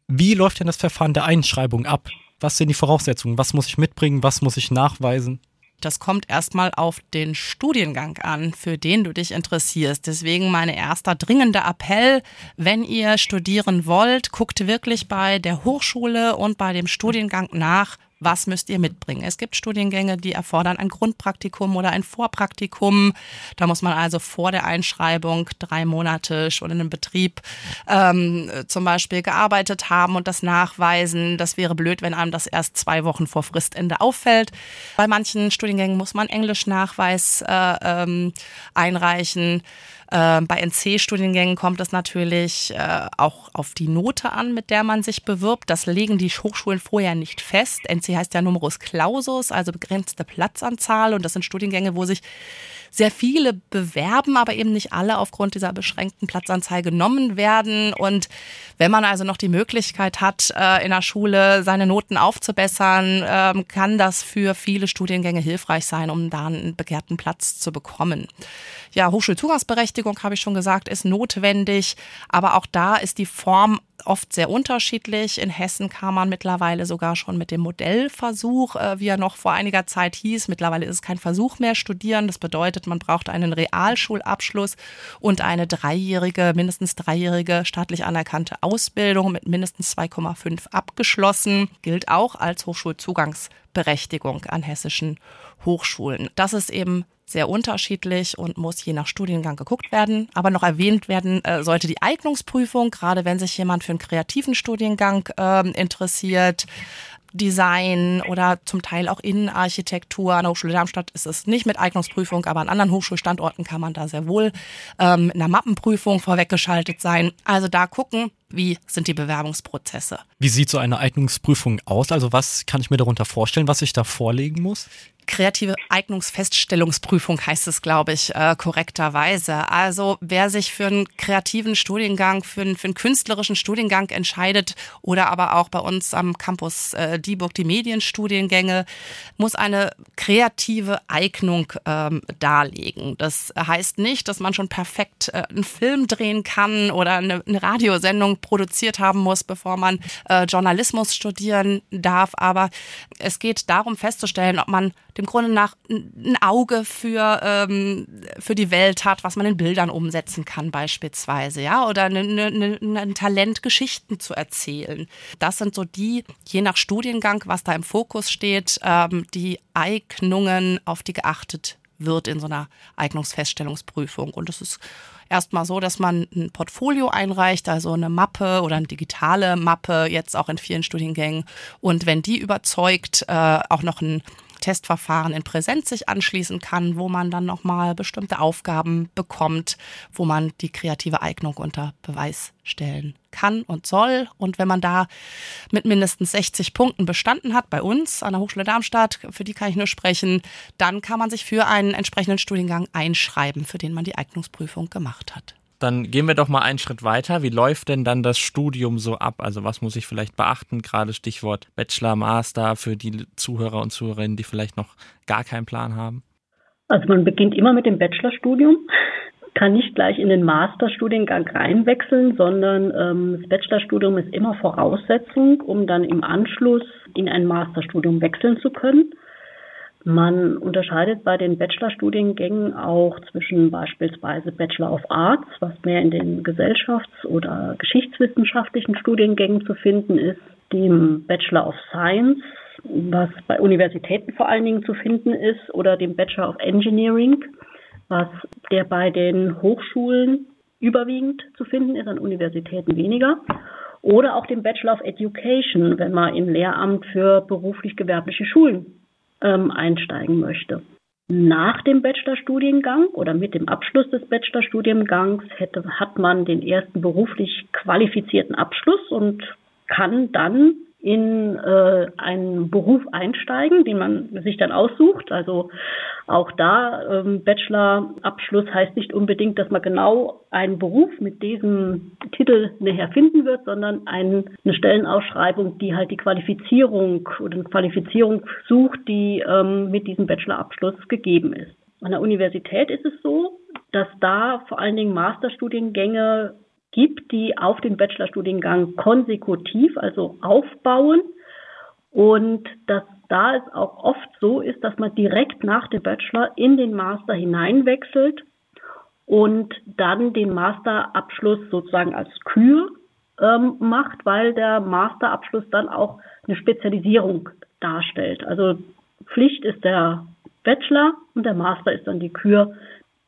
Wie läuft denn das Verfahren der Einschreibung ab? Was sind die Voraussetzungen? Was muss ich mitbringen? Was muss ich nachweisen? Das kommt erstmal auf den Studiengang an, für den du dich interessierst. Deswegen mein erster dringender Appell, wenn ihr studieren wollt, guckt wirklich bei der Hochschule und bei dem Studiengang nach, was müsst ihr mitbringen. Es gibt Studiengänge, die erfordern ein Grundpraktikum oder ein Vorpraktikum. Da muss man also vor der Einschreibung drei Monate schon in einem Betrieb ähm, zum Beispiel gearbeitet haben und das nachweisen. Das wäre blöd, wenn einem das erst zwei Wochen vor Fristende auffällt. Bei manchen Studiengängen muss man Englischnachweis äh, ähm, einreichen. Äh, bei NC-Studiengängen kommt es natürlich äh, auch auf die Note an, mit der man sich bewirbt. Das legen die Hochschulen vorher nicht fest. NC heißt ja Numerus Clausus, also begrenzte Platzanzahl. Und das sind Studiengänge, wo sich sehr viele bewerben, aber eben nicht alle aufgrund dieser beschränkten Platzanzahl genommen werden. Und wenn man also noch die Möglichkeit hat, äh, in der Schule seine Noten aufzubessern, ähm, kann das für viele Studiengänge hilfreich sein, um da einen begehrten Platz zu bekommen. Ja, Hochschulzugangsberechtigung, habe ich schon gesagt, ist notwendig, aber auch da ist die Form oft sehr unterschiedlich. In Hessen kam man mittlerweile sogar schon mit dem Modellversuch, äh, wie er noch vor einiger Zeit hieß. Mittlerweile ist es kein Versuch mehr studieren. Das bedeutet, man braucht einen Realschulabschluss und eine dreijährige, mindestens dreijährige staatlich anerkannte Ausbildung mit mindestens 2,5 abgeschlossen. Gilt auch als Hochschulzugangsberechtigung an hessischen Hochschulen. Das ist eben sehr unterschiedlich und muss je nach Studiengang geguckt werden. Aber noch erwähnt werden äh, sollte die Eignungsprüfung, gerade wenn sich jemand für einen kreativen Studiengang äh, interessiert. Design oder zum Teil auch Innenarchitektur. An der Hochschule Darmstadt ist es nicht mit Eignungsprüfung, aber an anderen Hochschulstandorten kann man da sehr wohl ähm, mit einer Mappenprüfung vorweggeschaltet sein. Also da gucken, wie sind die Bewerbungsprozesse. Wie sieht so eine Eignungsprüfung aus? Also was kann ich mir darunter vorstellen, was ich da vorlegen muss? kreative Eignungsfeststellungsprüfung heißt es, glaube ich, äh, korrekterweise. Also wer sich für einen kreativen Studiengang, für einen, für einen künstlerischen Studiengang entscheidet oder aber auch bei uns am Campus äh, Dieburg die Medienstudiengänge, muss eine kreative Eignung ähm, darlegen. Das heißt nicht, dass man schon perfekt äh, einen Film drehen kann oder eine, eine Radiosendung produziert haben muss, bevor man äh, Journalismus studieren darf. Aber es geht darum festzustellen, ob man dem Grunde nach ein Auge für, ähm, für die Welt hat, was man in Bildern umsetzen kann beispielsweise, ja, oder eine, eine, ein Talent, Geschichten zu erzählen. Das sind so die, je nach Studiengang, was da im Fokus steht, ähm, die Eignungen, auf die geachtet wird in so einer Eignungsfeststellungsprüfung. Und es ist erstmal so, dass man ein Portfolio einreicht, also eine Mappe oder eine digitale Mappe, jetzt auch in vielen Studiengängen. Und wenn die überzeugt, äh, auch noch ein Testverfahren in Präsenz sich anschließen kann, wo man dann nochmal bestimmte Aufgaben bekommt, wo man die kreative Eignung unter Beweis stellen kann und soll. Und wenn man da mit mindestens 60 Punkten bestanden hat, bei uns an der Hochschule Darmstadt, für die kann ich nur sprechen, dann kann man sich für einen entsprechenden Studiengang einschreiben, für den man die Eignungsprüfung gemacht hat. Dann gehen wir doch mal einen Schritt weiter. Wie läuft denn dann das Studium so ab? Also was muss ich vielleicht beachten? Gerade Stichwort Bachelor, Master für die Zuhörer und Zuhörerinnen, die vielleicht noch gar keinen Plan haben. Also man beginnt immer mit dem Bachelorstudium, kann nicht gleich in den Masterstudiengang reinwechseln, sondern ähm, das Bachelorstudium ist immer Voraussetzung, um dann im Anschluss in ein Masterstudium wechseln zu können. Man unterscheidet bei den Bachelorstudiengängen auch zwischen beispielsweise Bachelor of Arts, was mehr in den gesellschafts- oder geschichtswissenschaftlichen Studiengängen zu finden ist, dem Bachelor of Science, was bei Universitäten vor allen Dingen zu finden ist, oder dem Bachelor of Engineering, was der bei den Hochschulen überwiegend zu finden ist, an Universitäten weniger. Oder auch dem Bachelor of Education, wenn man im Lehramt für beruflich-gewerbliche Schulen ähm, einsteigen möchte. Nach dem Bachelorstudiengang oder mit dem Abschluss des Bachelorstudiengangs hätte, hat man den ersten beruflich qualifizierten Abschluss und kann dann in äh, einen Beruf einsteigen, den man sich dann aussucht. Also auch da ähm, Bachelorabschluss heißt nicht unbedingt, dass man genau einen Beruf mit diesem Titel nachher finden wird, sondern ein, eine Stellenausschreibung, die halt die Qualifizierung oder eine Qualifizierung sucht, die ähm, mit diesem Bachelorabschluss gegeben ist. An der Universität ist es so, dass da vor allen Dingen Masterstudiengänge gibt, die auf den Bachelorstudiengang konsekutiv, also aufbauen. Und dass da es auch oft so ist, dass man direkt nach dem Bachelor in den Master hineinwechselt und dann den Masterabschluss sozusagen als Kür ähm, macht, weil der Masterabschluss dann auch eine Spezialisierung darstellt. Also Pflicht ist der Bachelor und der Master ist dann die Kür,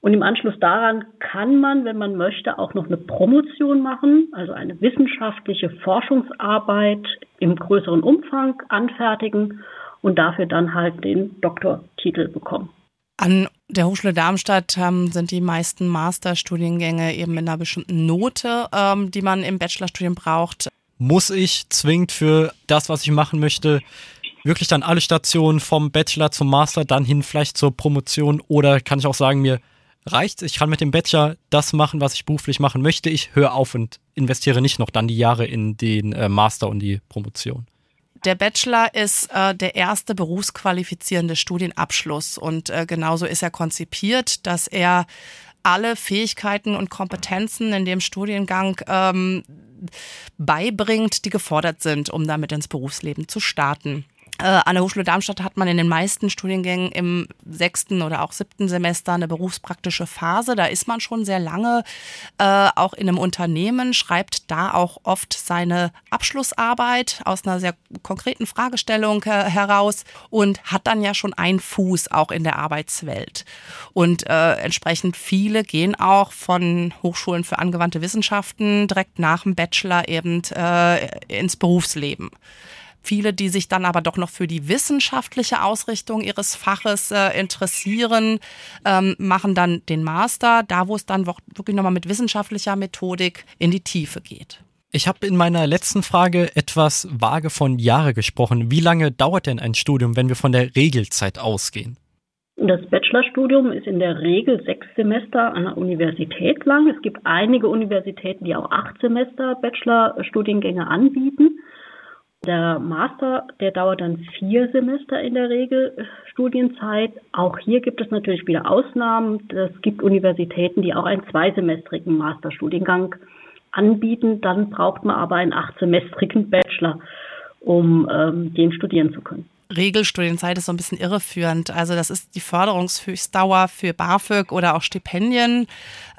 und im Anschluss daran kann man, wenn man möchte, auch noch eine Promotion machen, also eine wissenschaftliche Forschungsarbeit im größeren Umfang anfertigen und dafür dann halt den Doktortitel bekommen. An der Hochschule Darmstadt ähm, sind die meisten Masterstudiengänge eben mit einer bestimmten Note, ähm, die man im Bachelorstudium braucht. Muss ich zwingend für das, was ich machen möchte, wirklich dann alle Stationen vom Bachelor zum Master, dann hin vielleicht zur Promotion oder kann ich auch sagen, mir reicht Ich kann mit dem Bachelor das machen, was ich beruflich machen möchte. Ich höre auf und investiere nicht noch dann die Jahre in den äh, Master und die Promotion. Der Bachelor ist äh, der erste berufsqualifizierende Studienabschluss und äh, genauso ist er konzipiert, dass er alle Fähigkeiten und Kompetenzen in dem Studiengang ähm, beibringt, die gefordert sind, um damit ins Berufsleben zu starten. Äh, an der Hochschule Darmstadt hat man in den meisten Studiengängen im sechsten oder auch siebten Semester eine berufspraktische Phase. Da ist man schon sehr lange äh, auch in einem Unternehmen, schreibt da auch oft seine Abschlussarbeit aus einer sehr konkreten Fragestellung äh, heraus und hat dann ja schon einen Fuß auch in der Arbeitswelt. Und äh, entsprechend viele gehen auch von Hochschulen für angewandte Wissenschaften direkt nach dem Bachelor eben äh, ins Berufsleben. Viele, die sich dann aber doch noch für die wissenschaftliche Ausrichtung ihres Faches äh, interessieren, ähm, machen dann den Master, da wo es dann wirklich nochmal mit wissenschaftlicher Methodik in die Tiefe geht. Ich habe in meiner letzten Frage etwas vage von Jahre gesprochen. Wie lange dauert denn ein Studium, wenn wir von der Regelzeit ausgehen? Das Bachelorstudium ist in der Regel sechs Semester an der Universität lang. Es gibt einige Universitäten, die auch acht Semester Bachelorstudiengänge anbieten. Der Master, der dauert dann vier Semester in der Regel äh, Studienzeit. Auch hier gibt es natürlich wieder Ausnahmen. Es gibt Universitäten, die auch einen zweisemestrigen Masterstudiengang anbieten. Dann braucht man aber einen achtsemestrigen Bachelor, um ähm, den studieren zu können. Regelstudienzeit ist so ein bisschen irreführend. Also das ist die Förderungshöchstdauer für BAföG oder auch Stipendien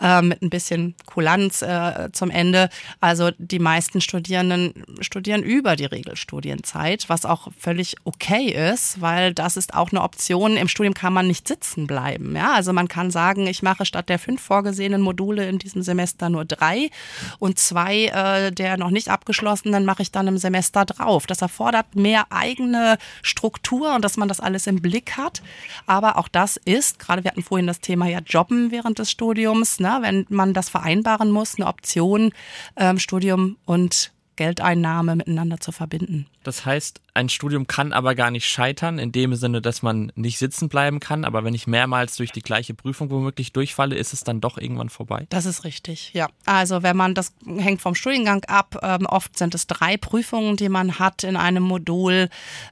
äh, mit ein bisschen Kulanz äh, zum Ende. Also die meisten Studierenden studieren über die Regelstudienzeit, was auch völlig okay ist, weil das ist auch eine Option. Im Studium kann man nicht sitzen bleiben. Ja, also man kann sagen, ich mache statt der fünf vorgesehenen Module in diesem Semester nur drei und zwei äh, der noch nicht abgeschlossenen mache ich dann im Semester drauf. Das erfordert mehr eigene Strukturen Struktur und dass man das alles im Blick hat. Aber auch das ist, gerade wir hatten vorhin das Thema ja Jobben während des Studiums, ne, wenn man das vereinbaren muss, eine Option, ähm, Studium und Geldeinnahme miteinander zu verbinden. Das heißt, ein Studium kann aber gar nicht scheitern, in dem Sinne, dass man nicht sitzen bleiben kann. Aber wenn ich mehrmals durch die gleiche Prüfung womöglich durchfalle, ist es dann doch irgendwann vorbei. Das ist richtig, ja. Also wenn man, das hängt vom Studiengang ab, ähm, oft sind es drei Prüfungen, die man hat in einem Modul,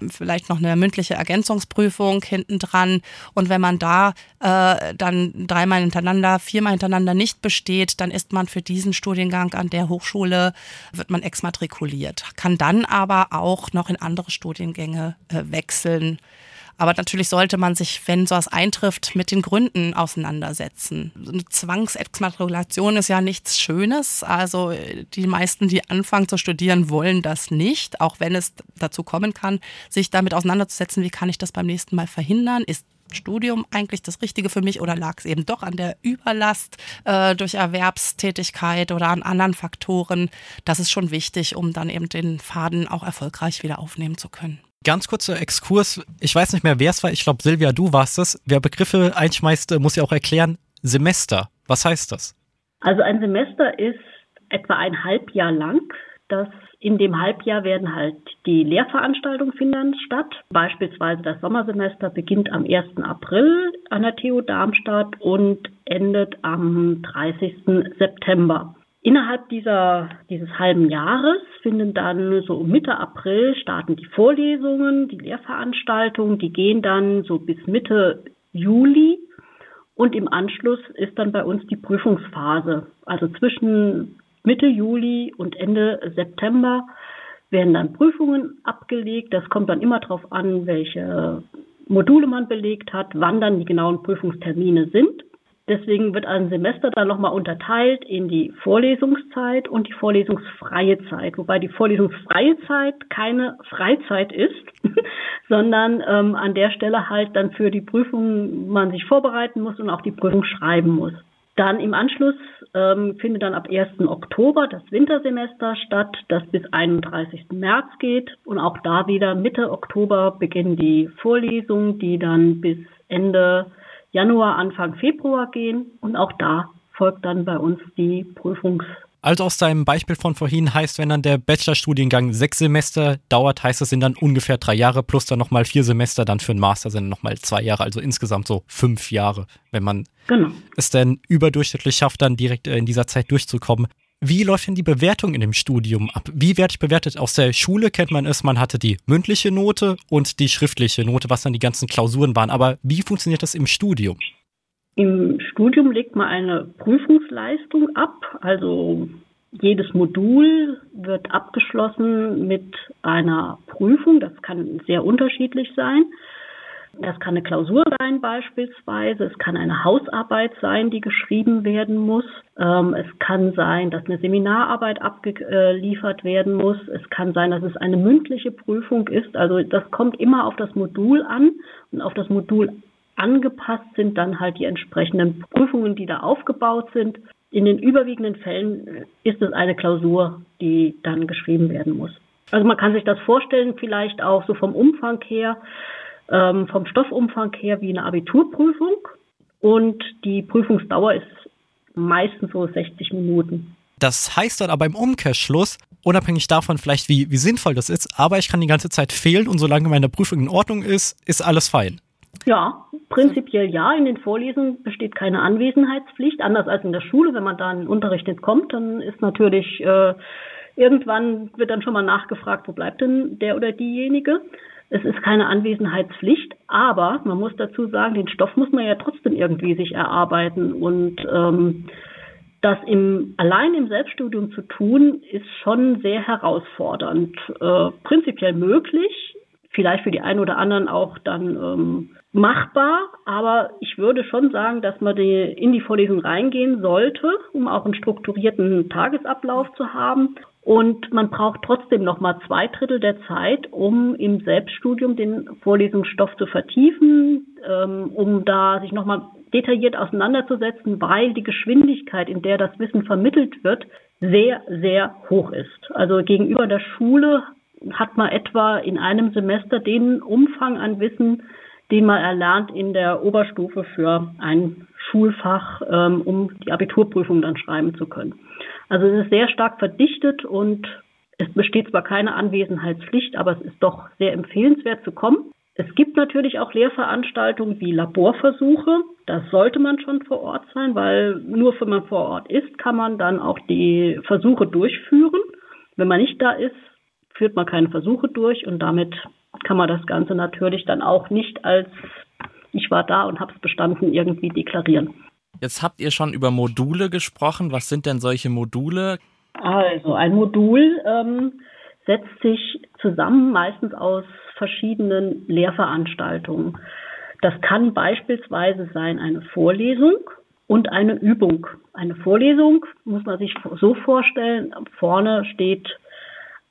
vielleicht noch eine mündliche Ergänzungsprüfung hinten dran. Und wenn man da äh, dann dreimal hintereinander, viermal hintereinander nicht besteht, dann ist man für diesen Studiengang an der Hochschule, wird man exmatrikuliert. Kann dann aber auch noch in andere Studiengänge äh, wechseln. Aber natürlich sollte man sich, wenn sowas eintrifft, mit den Gründen auseinandersetzen. Eine Zwangsexmatrikulation ist ja nichts Schönes. Also die meisten, die anfangen zu studieren, wollen das nicht, auch wenn es dazu kommen kann, sich damit auseinanderzusetzen, wie kann ich das beim nächsten Mal verhindern? Ist Studium eigentlich das Richtige für mich oder lag es eben doch an der Überlast äh, durch Erwerbstätigkeit oder an anderen Faktoren? Das ist schon wichtig, um dann eben den Faden auch erfolgreich wieder aufnehmen zu können. Ganz kurzer Exkurs. Ich weiß nicht mehr, wer es war. Ich glaube, Silvia, du warst es. Wer Begriffe einschmeißt, muss ja auch erklären. Semester. Was heißt das? Also ein Semester ist etwa ein Halbjahr lang. Das in dem Halbjahr werden halt die Lehrveranstaltungen finden statt. Beispielsweise das Sommersemester beginnt am 1. April an der TU Darmstadt und endet am 30. September. Innerhalb dieser, dieses halben Jahres finden dann so Mitte April starten die Vorlesungen, die Lehrveranstaltungen, die gehen dann so bis Mitte Juli und im Anschluss ist dann bei uns die Prüfungsphase. Also zwischen Mitte Juli und Ende September werden dann Prüfungen abgelegt. Das kommt dann immer darauf an, welche Module man belegt hat, wann dann die genauen Prüfungstermine sind. Deswegen wird ein Semester dann nochmal unterteilt in die Vorlesungszeit und die vorlesungsfreie Zeit, wobei die vorlesungsfreie Zeit keine Freizeit ist, sondern ähm, an der Stelle halt dann für die Prüfung man sich vorbereiten muss und auch die Prüfung schreiben muss. Dann im Anschluss ähm, findet dann ab 1. Oktober das Wintersemester statt, das bis 31. März geht. Und auch da wieder Mitte Oktober beginnen die Vorlesungen, die dann bis Ende Januar, Anfang Februar gehen. Und auch da folgt dann bei uns die Prüfungs- also aus deinem Beispiel von vorhin heißt, wenn dann der Bachelorstudiengang sechs Semester dauert, heißt es sind dann ungefähr drei Jahre plus dann nochmal vier Semester, dann für einen Master sind nochmal zwei Jahre, also insgesamt so fünf Jahre, wenn man genau. es dann überdurchschnittlich schafft, dann direkt äh, in dieser Zeit durchzukommen. Wie läuft denn die Bewertung in dem Studium ab? Wie werde ich bewertet? Aus der Schule kennt man es, man hatte die mündliche Note und die schriftliche Note, was dann die ganzen Klausuren waren. Aber wie funktioniert das im Studium? Im Studium legt man eine Prüfungsleistung ab, also jedes Modul wird abgeschlossen mit einer Prüfung. Das kann sehr unterschiedlich sein. Das kann eine Klausur sein beispielsweise. Es kann eine Hausarbeit sein, die geschrieben werden muss. Ähm, es kann sein, dass eine Seminararbeit abgeliefert werden muss. Es kann sein, dass es eine mündliche Prüfung ist. Also das kommt immer auf das Modul an und auf das Modul angepasst sind dann halt die entsprechenden Prüfungen, die da aufgebaut sind. In den überwiegenden Fällen ist es eine Klausur, die dann geschrieben werden muss. Also man kann sich das vorstellen, vielleicht auch so vom Umfang her, ähm, vom Stoffumfang her wie eine Abiturprüfung. Und die Prüfungsdauer ist meistens so 60 Minuten. Das heißt dann aber im Umkehrschluss, unabhängig davon vielleicht, wie, wie sinnvoll das ist, aber ich kann die ganze Zeit fehlen und solange meine Prüfung in Ordnung ist, ist alles fein. Ja, prinzipiell ja. In den Vorlesungen besteht keine Anwesenheitspflicht, anders als in der Schule. Wenn man da in den Unterricht nicht kommt, dann ist natürlich äh, irgendwann wird dann schon mal nachgefragt, wo bleibt denn der oder diejenige. Es ist keine Anwesenheitspflicht, aber man muss dazu sagen, den Stoff muss man ja trotzdem irgendwie sich erarbeiten und ähm, Das im, allein im Selbststudium zu tun, ist schon sehr herausfordernd. Äh, prinzipiell möglich, vielleicht für die einen oder anderen auch dann ähm, machbar, aber ich würde schon sagen, dass man die, in die Vorlesung reingehen sollte, um auch einen strukturierten Tagesablauf zu haben. Und man braucht trotzdem noch mal zwei Drittel der Zeit, um im Selbststudium den Vorlesungsstoff zu vertiefen, ähm, um da sich noch mal detailliert auseinanderzusetzen, weil die Geschwindigkeit, in der das Wissen vermittelt wird, sehr, sehr hoch ist. Also gegenüber der Schule hat man etwa in einem Semester den Umfang an Wissen, den man erlernt in der Oberstufe für ein Schulfach, ähm, um die Abiturprüfung dann schreiben zu können. Also es ist sehr stark verdichtet und es besteht zwar keine Anwesenheitspflicht, aber es ist doch sehr empfehlenswert zu kommen. Es gibt natürlich auch Lehrveranstaltungen wie Laborversuche. Das sollte man schon vor Ort sein, weil nur wenn man vor Ort ist, kann man dann auch die Versuche durchführen. Wenn man nicht da ist, führt man keine Versuche durch und damit kann man das Ganze natürlich dann auch nicht als ich war da und habe es bestanden irgendwie deklarieren. Jetzt habt ihr schon über Module gesprochen. Was sind denn solche Module? Also ein Modul ähm, setzt sich zusammen meistens aus verschiedenen Lehrveranstaltungen. Das kann beispielsweise sein eine Vorlesung und eine Übung. Eine Vorlesung muss man sich so vorstellen, vorne steht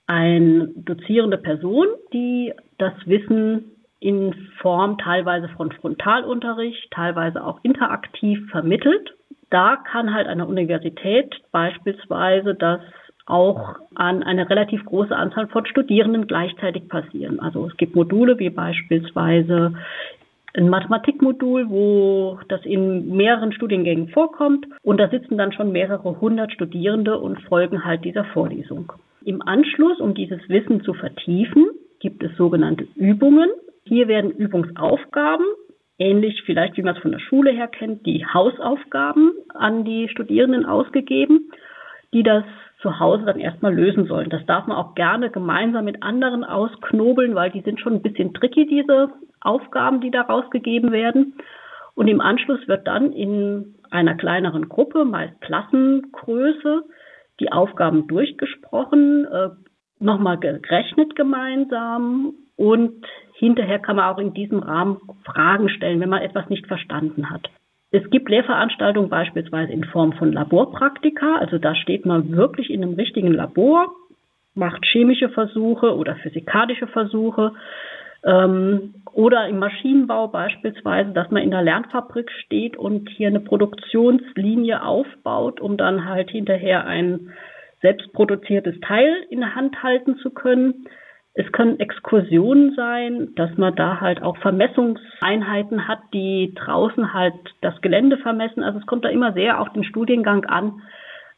eine dozierende Person, die das Wissen in Form teilweise von Frontalunterricht, teilweise auch interaktiv vermittelt. Da kann halt eine Universität beispielsweise das auch an eine relativ große Anzahl von Studierenden gleichzeitig passieren. Also es gibt Module wie beispielsweise ein Mathematikmodul, wo das in mehreren Studiengängen vorkommt und da sitzen dann schon mehrere hundert Studierende und folgen halt dieser Vorlesung. Im Anschluss, um dieses Wissen zu vertiefen, gibt es sogenannte Übungen. Hier werden Übungsaufgaben, ähnlich vielleicht wie man es von der Schule her kennt, die Hausaufgaben an die Studierenden ausgegeben, die das zu Hause dann erstmal lösen sollen. Das darf man auch gerne gemeinsam mit anderen ausknobeln, weil die sind schon ein bisschen tricky, diese Aufgaben, die da rausgegeben werden. Und im Anschluss wird dann in einer kleineren Gruppe, meist Klassengröße, die Aufgaben durchgesprochen, äh, nochmal gerechnet gemeinsam und hinterher kann man auch in diesem Rahmen Fragen stellen, wenn man etwas nicht verstanden hat. Es gibt Lehrveranstaltungen beispielsweise in Form von Laborpraktika, also da steht man wirklich in einem richtigen Labor, macht chemische Versuche oder physikalische Versuche ähm, oder im Maschinenbau beispielsweise, dass man in der Lernfabrik steht und hier eine Produktionslinie aufbaut, um dann halt hinterher ein selbstproduziertes Teil in der Hand halten zu können. Es können Exkursionen sein, dass man da halt auch Vermessungseinheiten hat, die draußen halt das Gelände vermessen. Also es kommt da immer sehr auf den Studiengang an,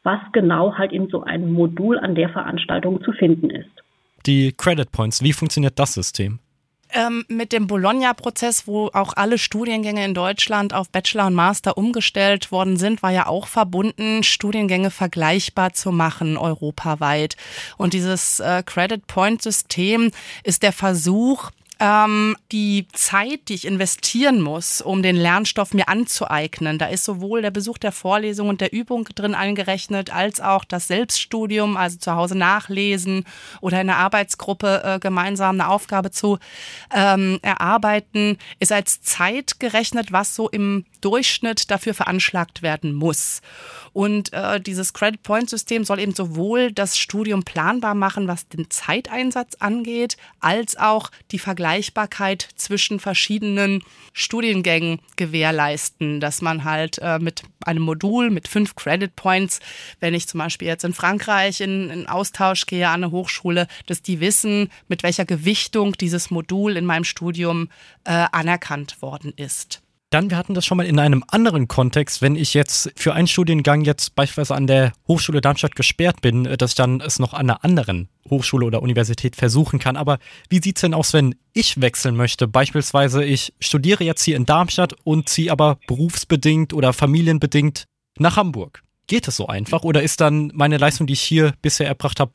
was genau halt in so einem Modul an der Veranstaltung zu finden ist. Die Credit Points, wie funktioniert das System? Ähm, mit dem Bologna-Prozess, wo auch alle Studiengänge in Deutschland auf Bachelor und Master umgestellt worden sind, war ja auch verbunden, Studiengänge vergleichbar zu machen europaweit. Und dieses äh, Credit Point System ist der Versuch, ähm, die Zeit, die ich investieren muss, um den Lernstoff mir anzueignen, da ist sowohl der Besuch der Vorlesung und der Übung drin eingerechnet, als auch das Selbststudium, also zu Hause nachlesen oder in einer Arbeitsgruppe äh, gemeinsam eine Aufgabe zu ähm, erarbeiten, ist als Zeit gerechnet, was so im Durchschnitt dafür veranschlagt werden muss. Und äh, dieses Credit Point System soll eben sowohl das Studium planbar machen, was den Zeiteinsatz angeht, als auch die Vergleichbarkeit zwischen verschiedenen Studiengängen gewährleisten, dass man halt äh, mit einem Modul mit fünf Credit Points, wenn ich zum Beispiel jetzt in Frankreich in, in Austausch gehe an eine Hochschule, dass die wissen, mit welcher Gewichtung dieses Modul in meinem Studium äh, anerkannt worden ist. Dann, wir hatten das schon mal in einem anderen Kontext, wenn ich jetzt für einen Studiengang jetzt beispielsweise an der Hochschule Darmstadt gesperrt bin, äh, dass ich dann es noch an einer anderen Hochschule oder Universität versuchen kann. Aber wie sieht's denn aus, wenn ich wechseln möchte? Beispielsweise, ich studiere jetzt hier in Darmstadt und ziehe aber berufsbedingt oder familienbedingt nach Hamburg. Geht es so einfach oder ist dann meine Leistung, die ich hier bisher erbracht habe,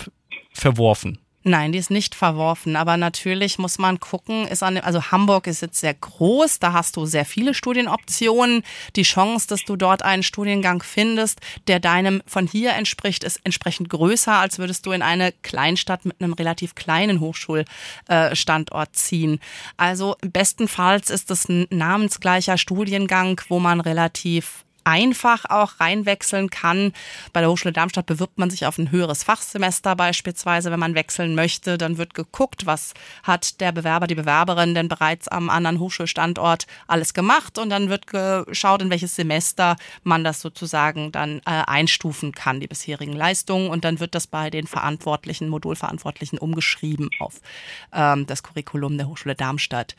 verworfen? Nein, die ist nicht verworfen, aber natürlich muss man gucken, ist an, also Hamburg ist jetzt sehr groß, da hast du sehr viele Studienoptionen. Die Chance, dass du dort einen Studiengang findest, der deinem von hier entspricht, ist entsprechend größer, als würdest du in eine Kleinstadt mit einem relativ kleinen Hochschulstandort ziehen. Also bestenfalls ist es ein namensgleicher Studiengang, wo man relativ einfach auch reinwechseln kann. Bei der Hochschule Darmstadt bewirbt man sich auf ein höheres Fachsemester beispielsweise, wenn man wechseln möchte. Dann wird geguckt, was hat der Bewerber, die Bewerberin denn bereits am anderen Hochschulstandort alles gemacht und dann wird geschaut, in welches Semester man das sozusagen dann äh, einstufen kann, die bisherigen Leistungen und dann wird das bei den Verantwortlichen, Modulverantwortlichen umgeschrieben auf ähm, das Curriculum der Hochschule Darmstadt.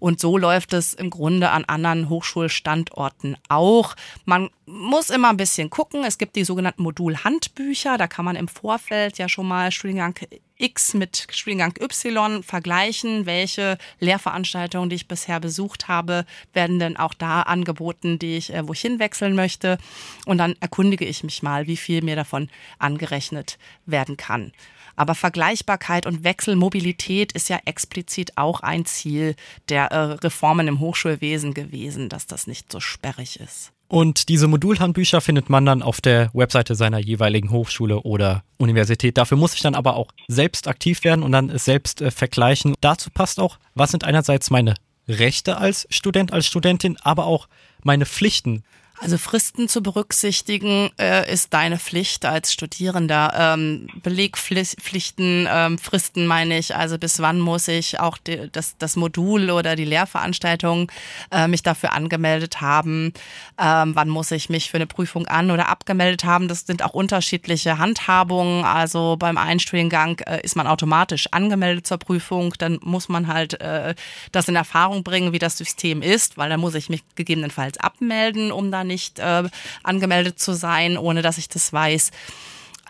Und so läuft es im Grunde an anderen Hochschulstandorten auch. Man muss immer ein bisschen gucken. Es gibt die sogenannten Modulhandbücher. Da kann man im Vorfeld ja schon mal Studiengang X mit Studiengang Y vergleichen. Welche Lehrveranstaltungen, die ich bisher besucht habe, werden denn auch da angeboten, die ich, äh, wo ich hinwechseln möchte. Und dann erkundige ich mich mal, wie viel mir davon angerechnet werden kann. Aber Vergleichbarkeit und Wechselmobilität ist ja explizit auch ein Ziel der äh, Reformen im Hochschulwesen gewesen, dass das nicht so sperrig ist. Und diese Modulhandbücher findet man dann auf der Webseite seiner jeweiligen Hochschule oder Universität. Dafür muss ich dann aber auch selbst aktiv werden und dann selbst äh, vergleichen. Dazu passt auch, was sind einerseits meine Rechte als Student, als Studentin, aber auch meine Pflichten. Also Fristen zu berücksichtigen äh, ist deine Pflicht als Studierender. Ähm, Belegpflichten, ähm, Fristen meine ich, also bis wann muss ich auch die, das, das Modul oder die Lehrveranstaltung äh, mich dafür angemeldet haben, ähm, wann muss ich mich für eine Prüfung an- oder abgemeldet haben. Das sind auch unterschiedliche Handhabungen. Also beim Einstudiengang äh, ist man automatisch angemeldet zur Prüfung, dann muss man halt äh, das in Erfahrung bringen, wie das System ist, weil dann muss ich mich gegebenenfalls abmelden, um dann nicht äh, angemeldet zu sein, ohne dass ich das weiß.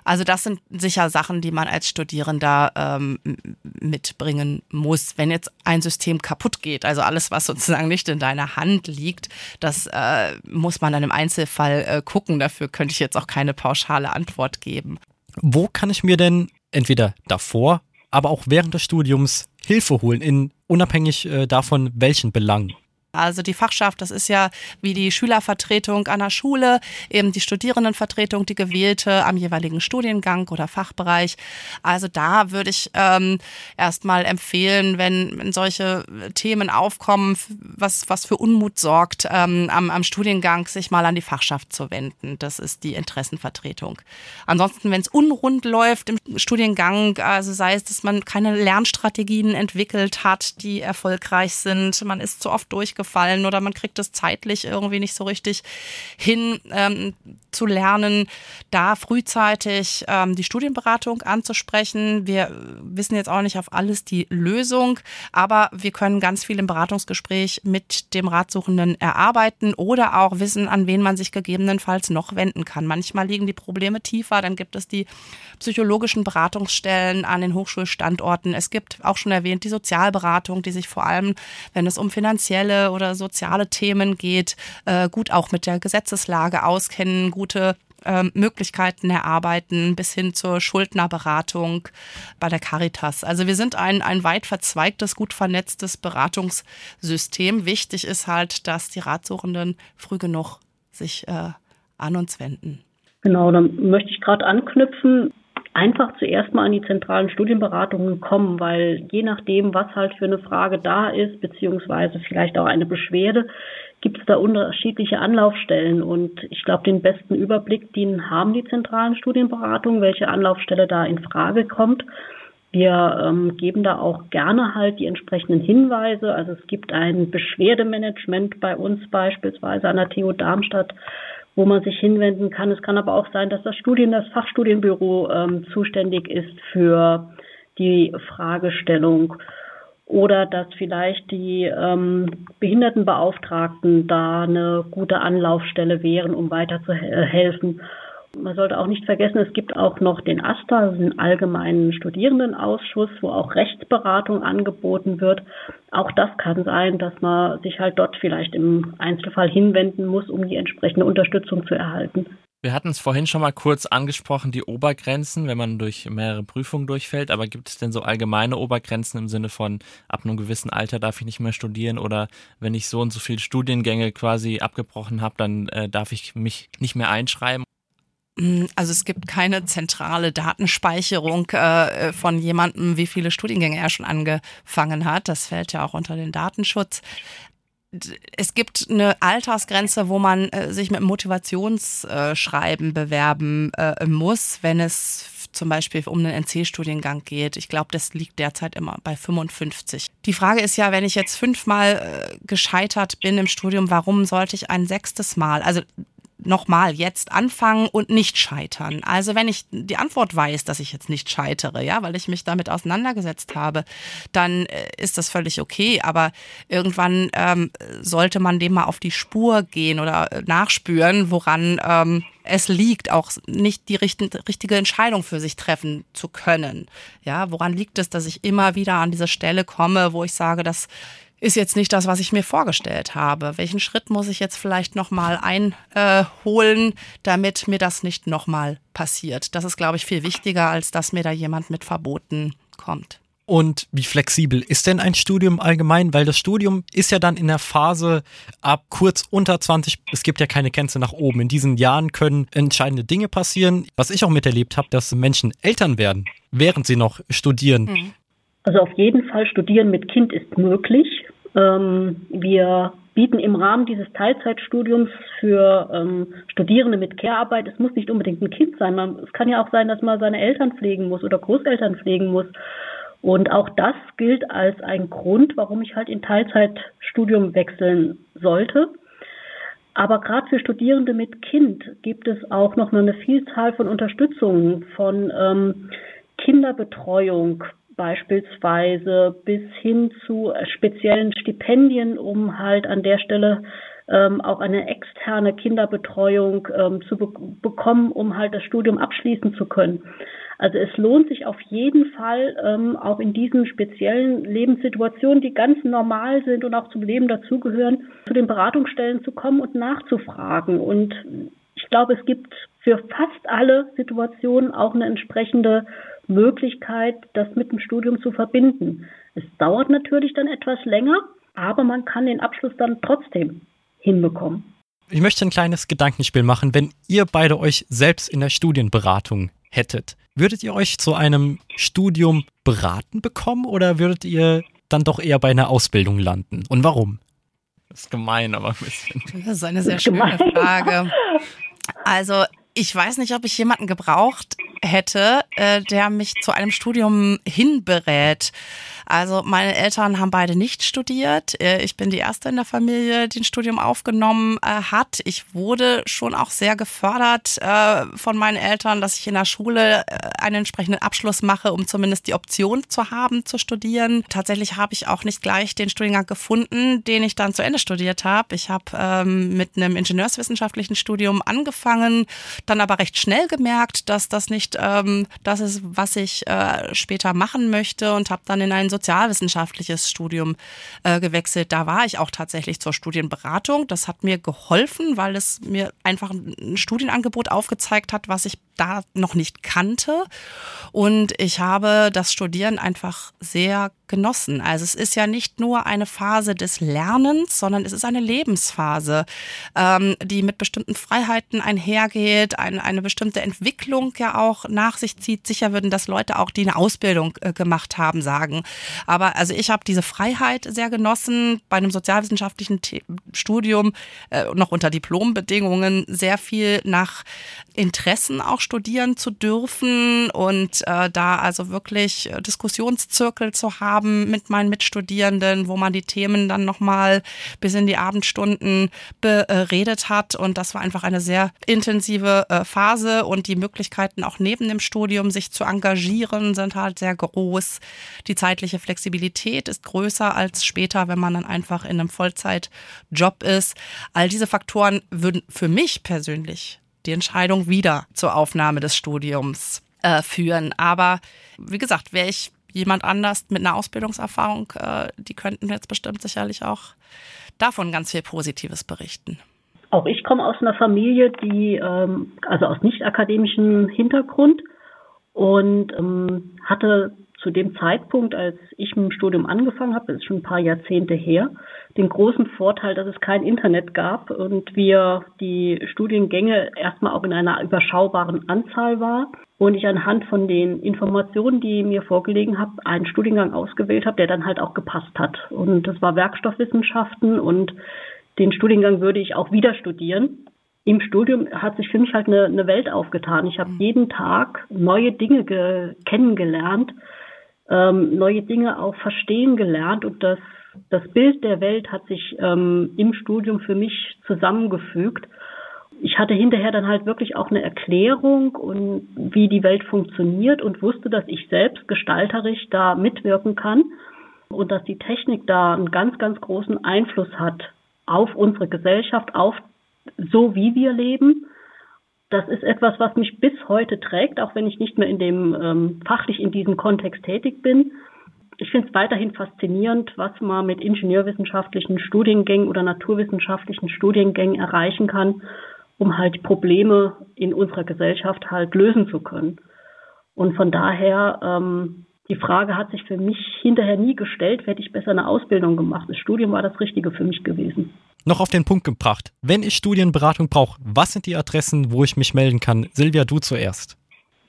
Also das sind sicher Sachen, die man als Studierender ähm, mitbringen muss. Wenn jetzt ein System kaputt geht, also alles, was sozusagen nicht in deiner Hand liegt, das äh, muss man dann im Einzelfall äh, gucken. Dafür könnte ich jetzt auch keine pauschale Antwort geben. Wo kann ich mir denn entweder davor, aber auch während des Studiums Hilfe holen, in unabhängig äh, davon, welchen Belangen? Also die Fachschaft, das ist ja wie die Schülervertretung an der Schule, eben die Studierendenvertretung, die gewählte am jeweiligen Studiengang oder Fachbereich. Also da würde ich ähm, erstmal empfehlen, wenn, solche Themen aufkommen, was, was für Unmut sorgt, ähm, am, am Studiengang sich mal an die Fachschaft zu wenden. Das ist die Interessenvertretung. Ansonsten, wenn es unrund läuft im Studiengang, also sei es, dass man keine Lernstrategien entwickelt hat, die erfolgreich sind, man ist zu oft durch gefallen oder man kriegt es zeitlich irgendwie nicht so richtig hin ähm, zu lernen, da frühzeitig ähm, die Studienberatung anzusprechen. Wir wissen jetzt auch nicht auf alles die Lösung, aber wir können ganz viel im Beratungsgespräch mit dem Ratsuchenden erarbeiten oder auch wissen, an wen man sich gegebenenfalls noch wenden kann. Manchmal liegen die Probleme tiefer, dann gibt es die psychologischen Beratungsstellen an den Hochschulstandorten. Es gibt auch schon erwähnt die Sozialberatung, die sich vor allem, wenn es um finanzielle oder soziale Themen geht, äh, gut auch mit der Gesetzeslage auskennen, gute ähm, Möglichkeiten erarbeiten bis hin zur Schuldnerberatung bei der Caritas. Also wir sind ein, ein weit verzweigtes, gut vernetztes Beratungssystem. Wichtig ist halt, dass die Ratsuchenden früh genug sich äh, an uns wenden. Genau, dann möchte ich gerade anknüpfen einfach zuerst mal an die zentralen Studienberatungen kommen, weil je nachdem, was halt für eine Frage da ist, beziehungsweise vielleicht auch eine Beschwerde, gibt es da unterschiedliche Anlaufstellen. Und ich glaube, den besten Überblick, den haben die zentralen Studienberatungen, welche Anlaufstelle da in Frage kommt. Wir ähm, geben da auch gerne halt die entsprechenden Hinweise. Also es gibt ein Beschwerdemanagement bei uns beispielsweise an der TU Darmstadt, wo man sich hinwenden kann. Es kann aber auch sein, dass das Studien, das Fachstudienbüro ähm, zuständig ist für die Fragestellung oder dass vielleicht die ähm, Behindertenbeauftragten da eine gute Anlaufstelle wären, um weiterzuhelfen. Man sollte auch nicht vergessen, es gibt auch noch den AStA, den allgemeinen Studierendenausschuss, wo auch Rechtsberatung angeboten wird. Auch das kann sein, dass man sich halt dort vielleicht im Einzelfall hinwenden muss, um die entsprechende Unterstützung zu erhalten. Wir hatten es vorhin schon mal kurz angesprochen, die Obergrenzen, wenn man durch mehrere Prüfungen durchfällt. Aber gibt es denn so allgemeine Obergrenzen im Sinne von, ab einem gewissen Alter darf ich nicht mehr studieren oder wenn ich so und so viele Studiengänge quasi abgebrochen habe, dann äh, darf ich mich nicht mehr einschreiben? Mm, also es gibt keine zentrale Datenspeicherung äh, von jemandem, wie viele Studiengänge er schon angefangen hat. Das fällt ja auch unter den Datenschutz. Es gibt eine Altersgrenze, wo man äh, sich mit Motivationsschreiben bewerben äh, muss, wenn es zum Beispiel um einen NC-Studiengang geht. Ich glaube, das liegt derzeit immer bei 55. Die Frage ist ja, wenn ich jetzt fünfmal äh, gescheitert bin im Studium, warum sollte ich ein sechstes Mal? Also nochmal jetzt anfangen und nicht scheitern. Also wenn ich die Antwort weiß, dass ich jetzt nicht scheitere, ja, weil ich mich damit auseinandergesetzt habe, dann äh, ist das völlig okay. Aber irgendwann ähm, sollte man dem mal auf die Spur gehen oder äh, nachspüren, woran ähm, es liegt, auch nicht die richtige Entscheidung für sich treffen zu können. Ja, woran liegt es, dass ich immer wieder an diese Stelle komme, wo ich sage, dass ist jetzt nicht das, was ich mir vorgestellt habe. Welchen Schritt muss ich jetzt vielleicht nochmal einholen, damit mir das nicht nochmal passiert? Das ist, glaube ich, viel wichtiger, als dass mir da jemand mit Verboten kommt. Und wie flexibel ist denn ein Studium allgemein? Weil das Studium ist ja dann in der Phase ab kurz unter 20, es gibt ja keine Grenze nach oben. In diesen Jahren können entscheidende Dinge passieren. Was ich auch miterlebt habe, dass Menschen Eltern werden, während sie noch studieren. Mhm. Also auf jeden Fall Studieren mit Kind ist möglich. Ähm, wir bieten im Rahmen dieses Teilzeitstudiums für ähm, Studierende mit Care-Arbeit, es muss nicht unbedingt ein Kind sein, man, es kann ja auch sein, dass man seine Eltern pflegen muss oder Großeltern pflegen muss. Und auch das gilt als ein Grund, warum ich halt in Teilzeitstudium wechseln sollte. Aber gerade für Studierende mit Kind gibt es auch noch eine Vielzahl von Unterstützungen, von ähm, Kinderbetreuung, beispielsweise bis hin zu speziellen Stipendien, um halt an der Stelle ähm, auch eine externe Kinderbetreuung ähm, zu be bekommen, um halt das Studium abschließen zu können. Also es lohnt sich auf jeden Fall, ähm, auch in diesen speziellen Lebenssituationen, die ganz normal sind und auch zum Leben dazugehören, zu den Beratungsstellen zu kommen und nachzufragen. Und ich glaube, es gibt für fast alle Situationen auch eine entsprechende Möglichkeit, das mit dem Studium zu verbinden. Es dauert natürlich dann etwas länger, aber man kann den Abschluss dann trotzdem hinbekommen. Ich möchte ein kleines Gedankenspiel machen. Wenn ihr beide euch selbst in der Studienberatung hättet, würdet ihr euch zu einem Studium beraten bekommen oder würdet ihr dann doch eher bei einer Ausbildung landen? Und warum? Das ist gemein, aber ein bisschen. Das ist eine sehr schöne Frage. Also ich weiß nicht, ob ich jemanden gebraucht hätte, äh, der mich zu einem Studium hinberät. Also meine Eltern haben beide nicht studiert. Äh, ich bin die erste in der Familie, die ein Studium aufgenommen äh, hat. Ich wurde schon auch sehr gefördert äh, von meinen Eltern, dass ich in der Schule einen entsprechenden Abschluss mache, um zumindest die Option zu haben, zu studieren. Tatsächlich habe ich auch nicht gleich den Studiengang gefunden, den ich dann zu Ende studiert habe. Ich habe ähm, mit einem ingenieurswissenschaftlichen Studium angefangen, dann aber recht schnell gemerkt, dass das nicht ähm, das ist, was ich später machen möchte und habe dann in ein sozialwissenschaftliches Studium äh, gewechselt. Da war ich auch tatsächlich zur Studienberatung. Das hat mir geholfen, weil es mir einfach ein Studienangebot aufgezeigt hat, was ich da noch nicht kannte. Und ich habe das Studieren einfach sehr genossen. Also es ist ja nicht nur eine Phase des Lernens, sondern es ist eine Lebensphase, ähm, die mit bestimmten Freiheiten einhergeht, eine, eine bestimmte Entwicklung ja auch nach sich zieht. Sicher würden das Leute auch, die eine Ausbildung äh, gemacht haben, sagen. Aber also ich habe diese Freiheit sehr genossen, bei einem sozialwissenschaftlichen Studium äh, noch unter Diplombedingungen sehr viel nach Interessen auch studieren zu dürfen und äh, da also wirklich äh, Diskussionszirkel zu haben mit meinen Mitstudierenden, wo man die Themen dann nochmal bis in die Abendstunden beredet hat. Und das war einfach eine sehr intensive äh, Phase und die Möglichkeiten auch neben dem Studium sich zu engagieren sind halt sehr groß. Die zeitliche Flexibilität ist größer als später, wenn man dann einfach in einem Vollzeitjob ist. All diese Faktoren würden für mich persönlich die Entscheidung wieder zur Aufnahme des Studiums äh, führen. Aber wie gesagt, wäre ich jemand anders mit einer Ausbildungserfahrung, äh, die könnten jetzt bestimmt sicherlich auch davon ganz viel Positives berichten. Auch ich komme aus einer Familie, die, ähm, also aus nicht akademischem Hintergrund und ähm, hatte zu dem Zeitpunkt, als ich mit dem Studium angefangen habe, das ist schon ein paar Jahrzehnte her, den großen Vorteil, dass es kein Internet gab und wir die Studiengänge erstmal auch in einer überschaubaren Anzahl war und ich anhand von den Informationen, die mir vorgelegen habe, einen Studiengang ausgewählt habe, der dann halt auch gepasst hat. Und das war Werkstoffwissenschaften und den Studiengang würde ich auch wieder studieren. Im Studium hat sich für mich halt eine, eine Welt aufgetan. Ich habe jeden Tag neue Dinge kennengelernt, ähm, neue Dinge auch verstehen gelernt und das, das Bild der Welt hat sich ähm, im Studium für mich zusammengefügt. Ich hatte hinterher dann halt wirklich auch eine Erklärung und wie die Welt funktioniert und wusste, dass ich selbst gestalterisch da mitwirken kann und dass die Technik da einen ganz, ganz großen Einfluss hat auf unsere Gesellschaft, auf so wie wir leben das ist etwas, was mich bis heute trägt, auch wenn ich nicht mehr in dem ähm, fachlich in diesem Kontext tätig bin. Ich finde es weiterhin faszinierend, was man mit ingenieurwissenschaftlichen Studiengängen oder naturwissenschaftlichen Studiengängen erreichen kann, um halt Probleme in unserer Gesellschaft halt lösen zu können. Und von daher, ähm, die Frage hat sich für mich hinterher nie gestellt, hätte ich besser eine Ausbildung gemacht. Das Studium war das Richtige für mich gewesen noch auf den Punkt gebracht. Wenn ich Studienberatung brauche, was sind die Adressen, wo ich mich melden kann? Silvia, du zuerst.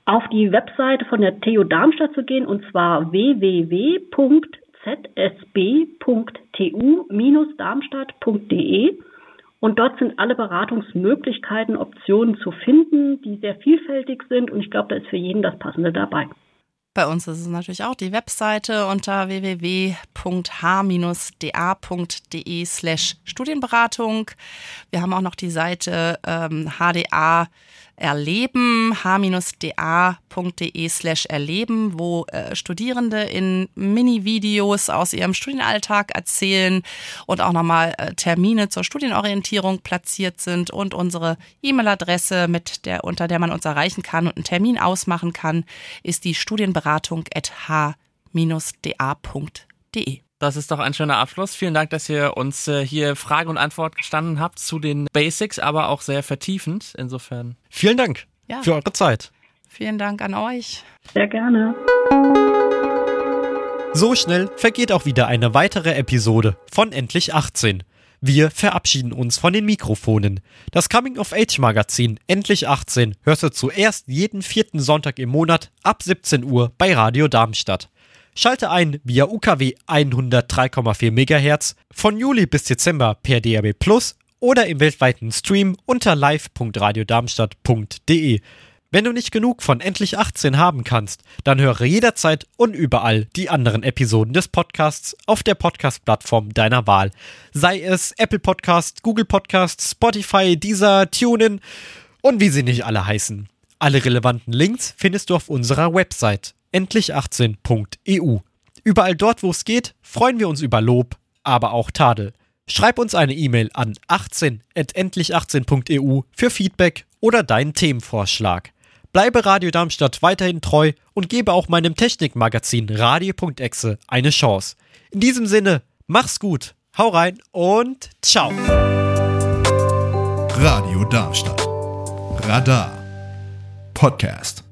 Auf die Webseite von der TU Darmstadt zu gehen und zwar www.zsb.tu-darmstadt.de und dort sind alle Beratungsmöglichkeiten, Optionen zu finden, die sehr vielfältig sind und ich glaube, da ist für jeden das Passende dabei. Bei uns ist es natürlich auch die Webseite unter www.h-da.de slash Studienberatung. Wir haben auch noch die Seite ähm, HDA erleben, h-da.de slash erleben, wo äh, Studierende in Mini-Videos aus ihrem Studienalltag erzählen und auch nochmal äh, Termine zur Studienorientierung platziert sind und unsere E-Mail-Adresse, mit der, unter der man uns erreichen kann und einen Termin ausmachen kann, ist die Studienberatung at h-da.de. Das ist doch ein schöner Abschluss. Vielen Dank, dass ihr uns äh, hier Frage und Antwort gestanden habt zu den Basics, aber auch sehr vertiefend. Insofern. Vielen Dank ja. für eure Zeit. Vielen Dank an euch. Sehr gerne. So schnell vergeht auch wieder eine weitere Episode von Endlich 18. Wir verabschieden uns von den Mikrofonen. Das Coming of Age Magazin Endlich 18 hörst du zuerst jeden vierten Sonntag im Monat ab 17 Uhr bei Radio Darmstadt. Schalte ein via UKW 103,4 MHz von Juli bis Dezember per DAB Plus oder im weltweiten Stream unter live.radiodarmstadt.de. Wenn du nicht genug von Endlich 18 haben kannst, dann höre jederzeit und überall die anderen Episoden des Podcasts auf der Podcast-Plattform deiner Wahl. Sei es Apple Podcast, Google Podcast, Spotify, Deezer, TuneIn und wie sie nicht alle heißen. Alle relevanten Links findest du auf unserer Website endlich18.eu. Überall dort, wo es geht, freuen wir uns über Lob, aber auch Tadel. Schreib uns eine E-Mail an 18.endlich18.eu für Feedback oder deinen Themenvorschlag. Bleibe Radio Darmstadt weiterhin treu und gebe auch meinem Technikmagazin Radio.exe eine Chance. In diesem Sinne, mach's gut, hau rein und ciao. Radio Darmstadt. Radar. Podcast.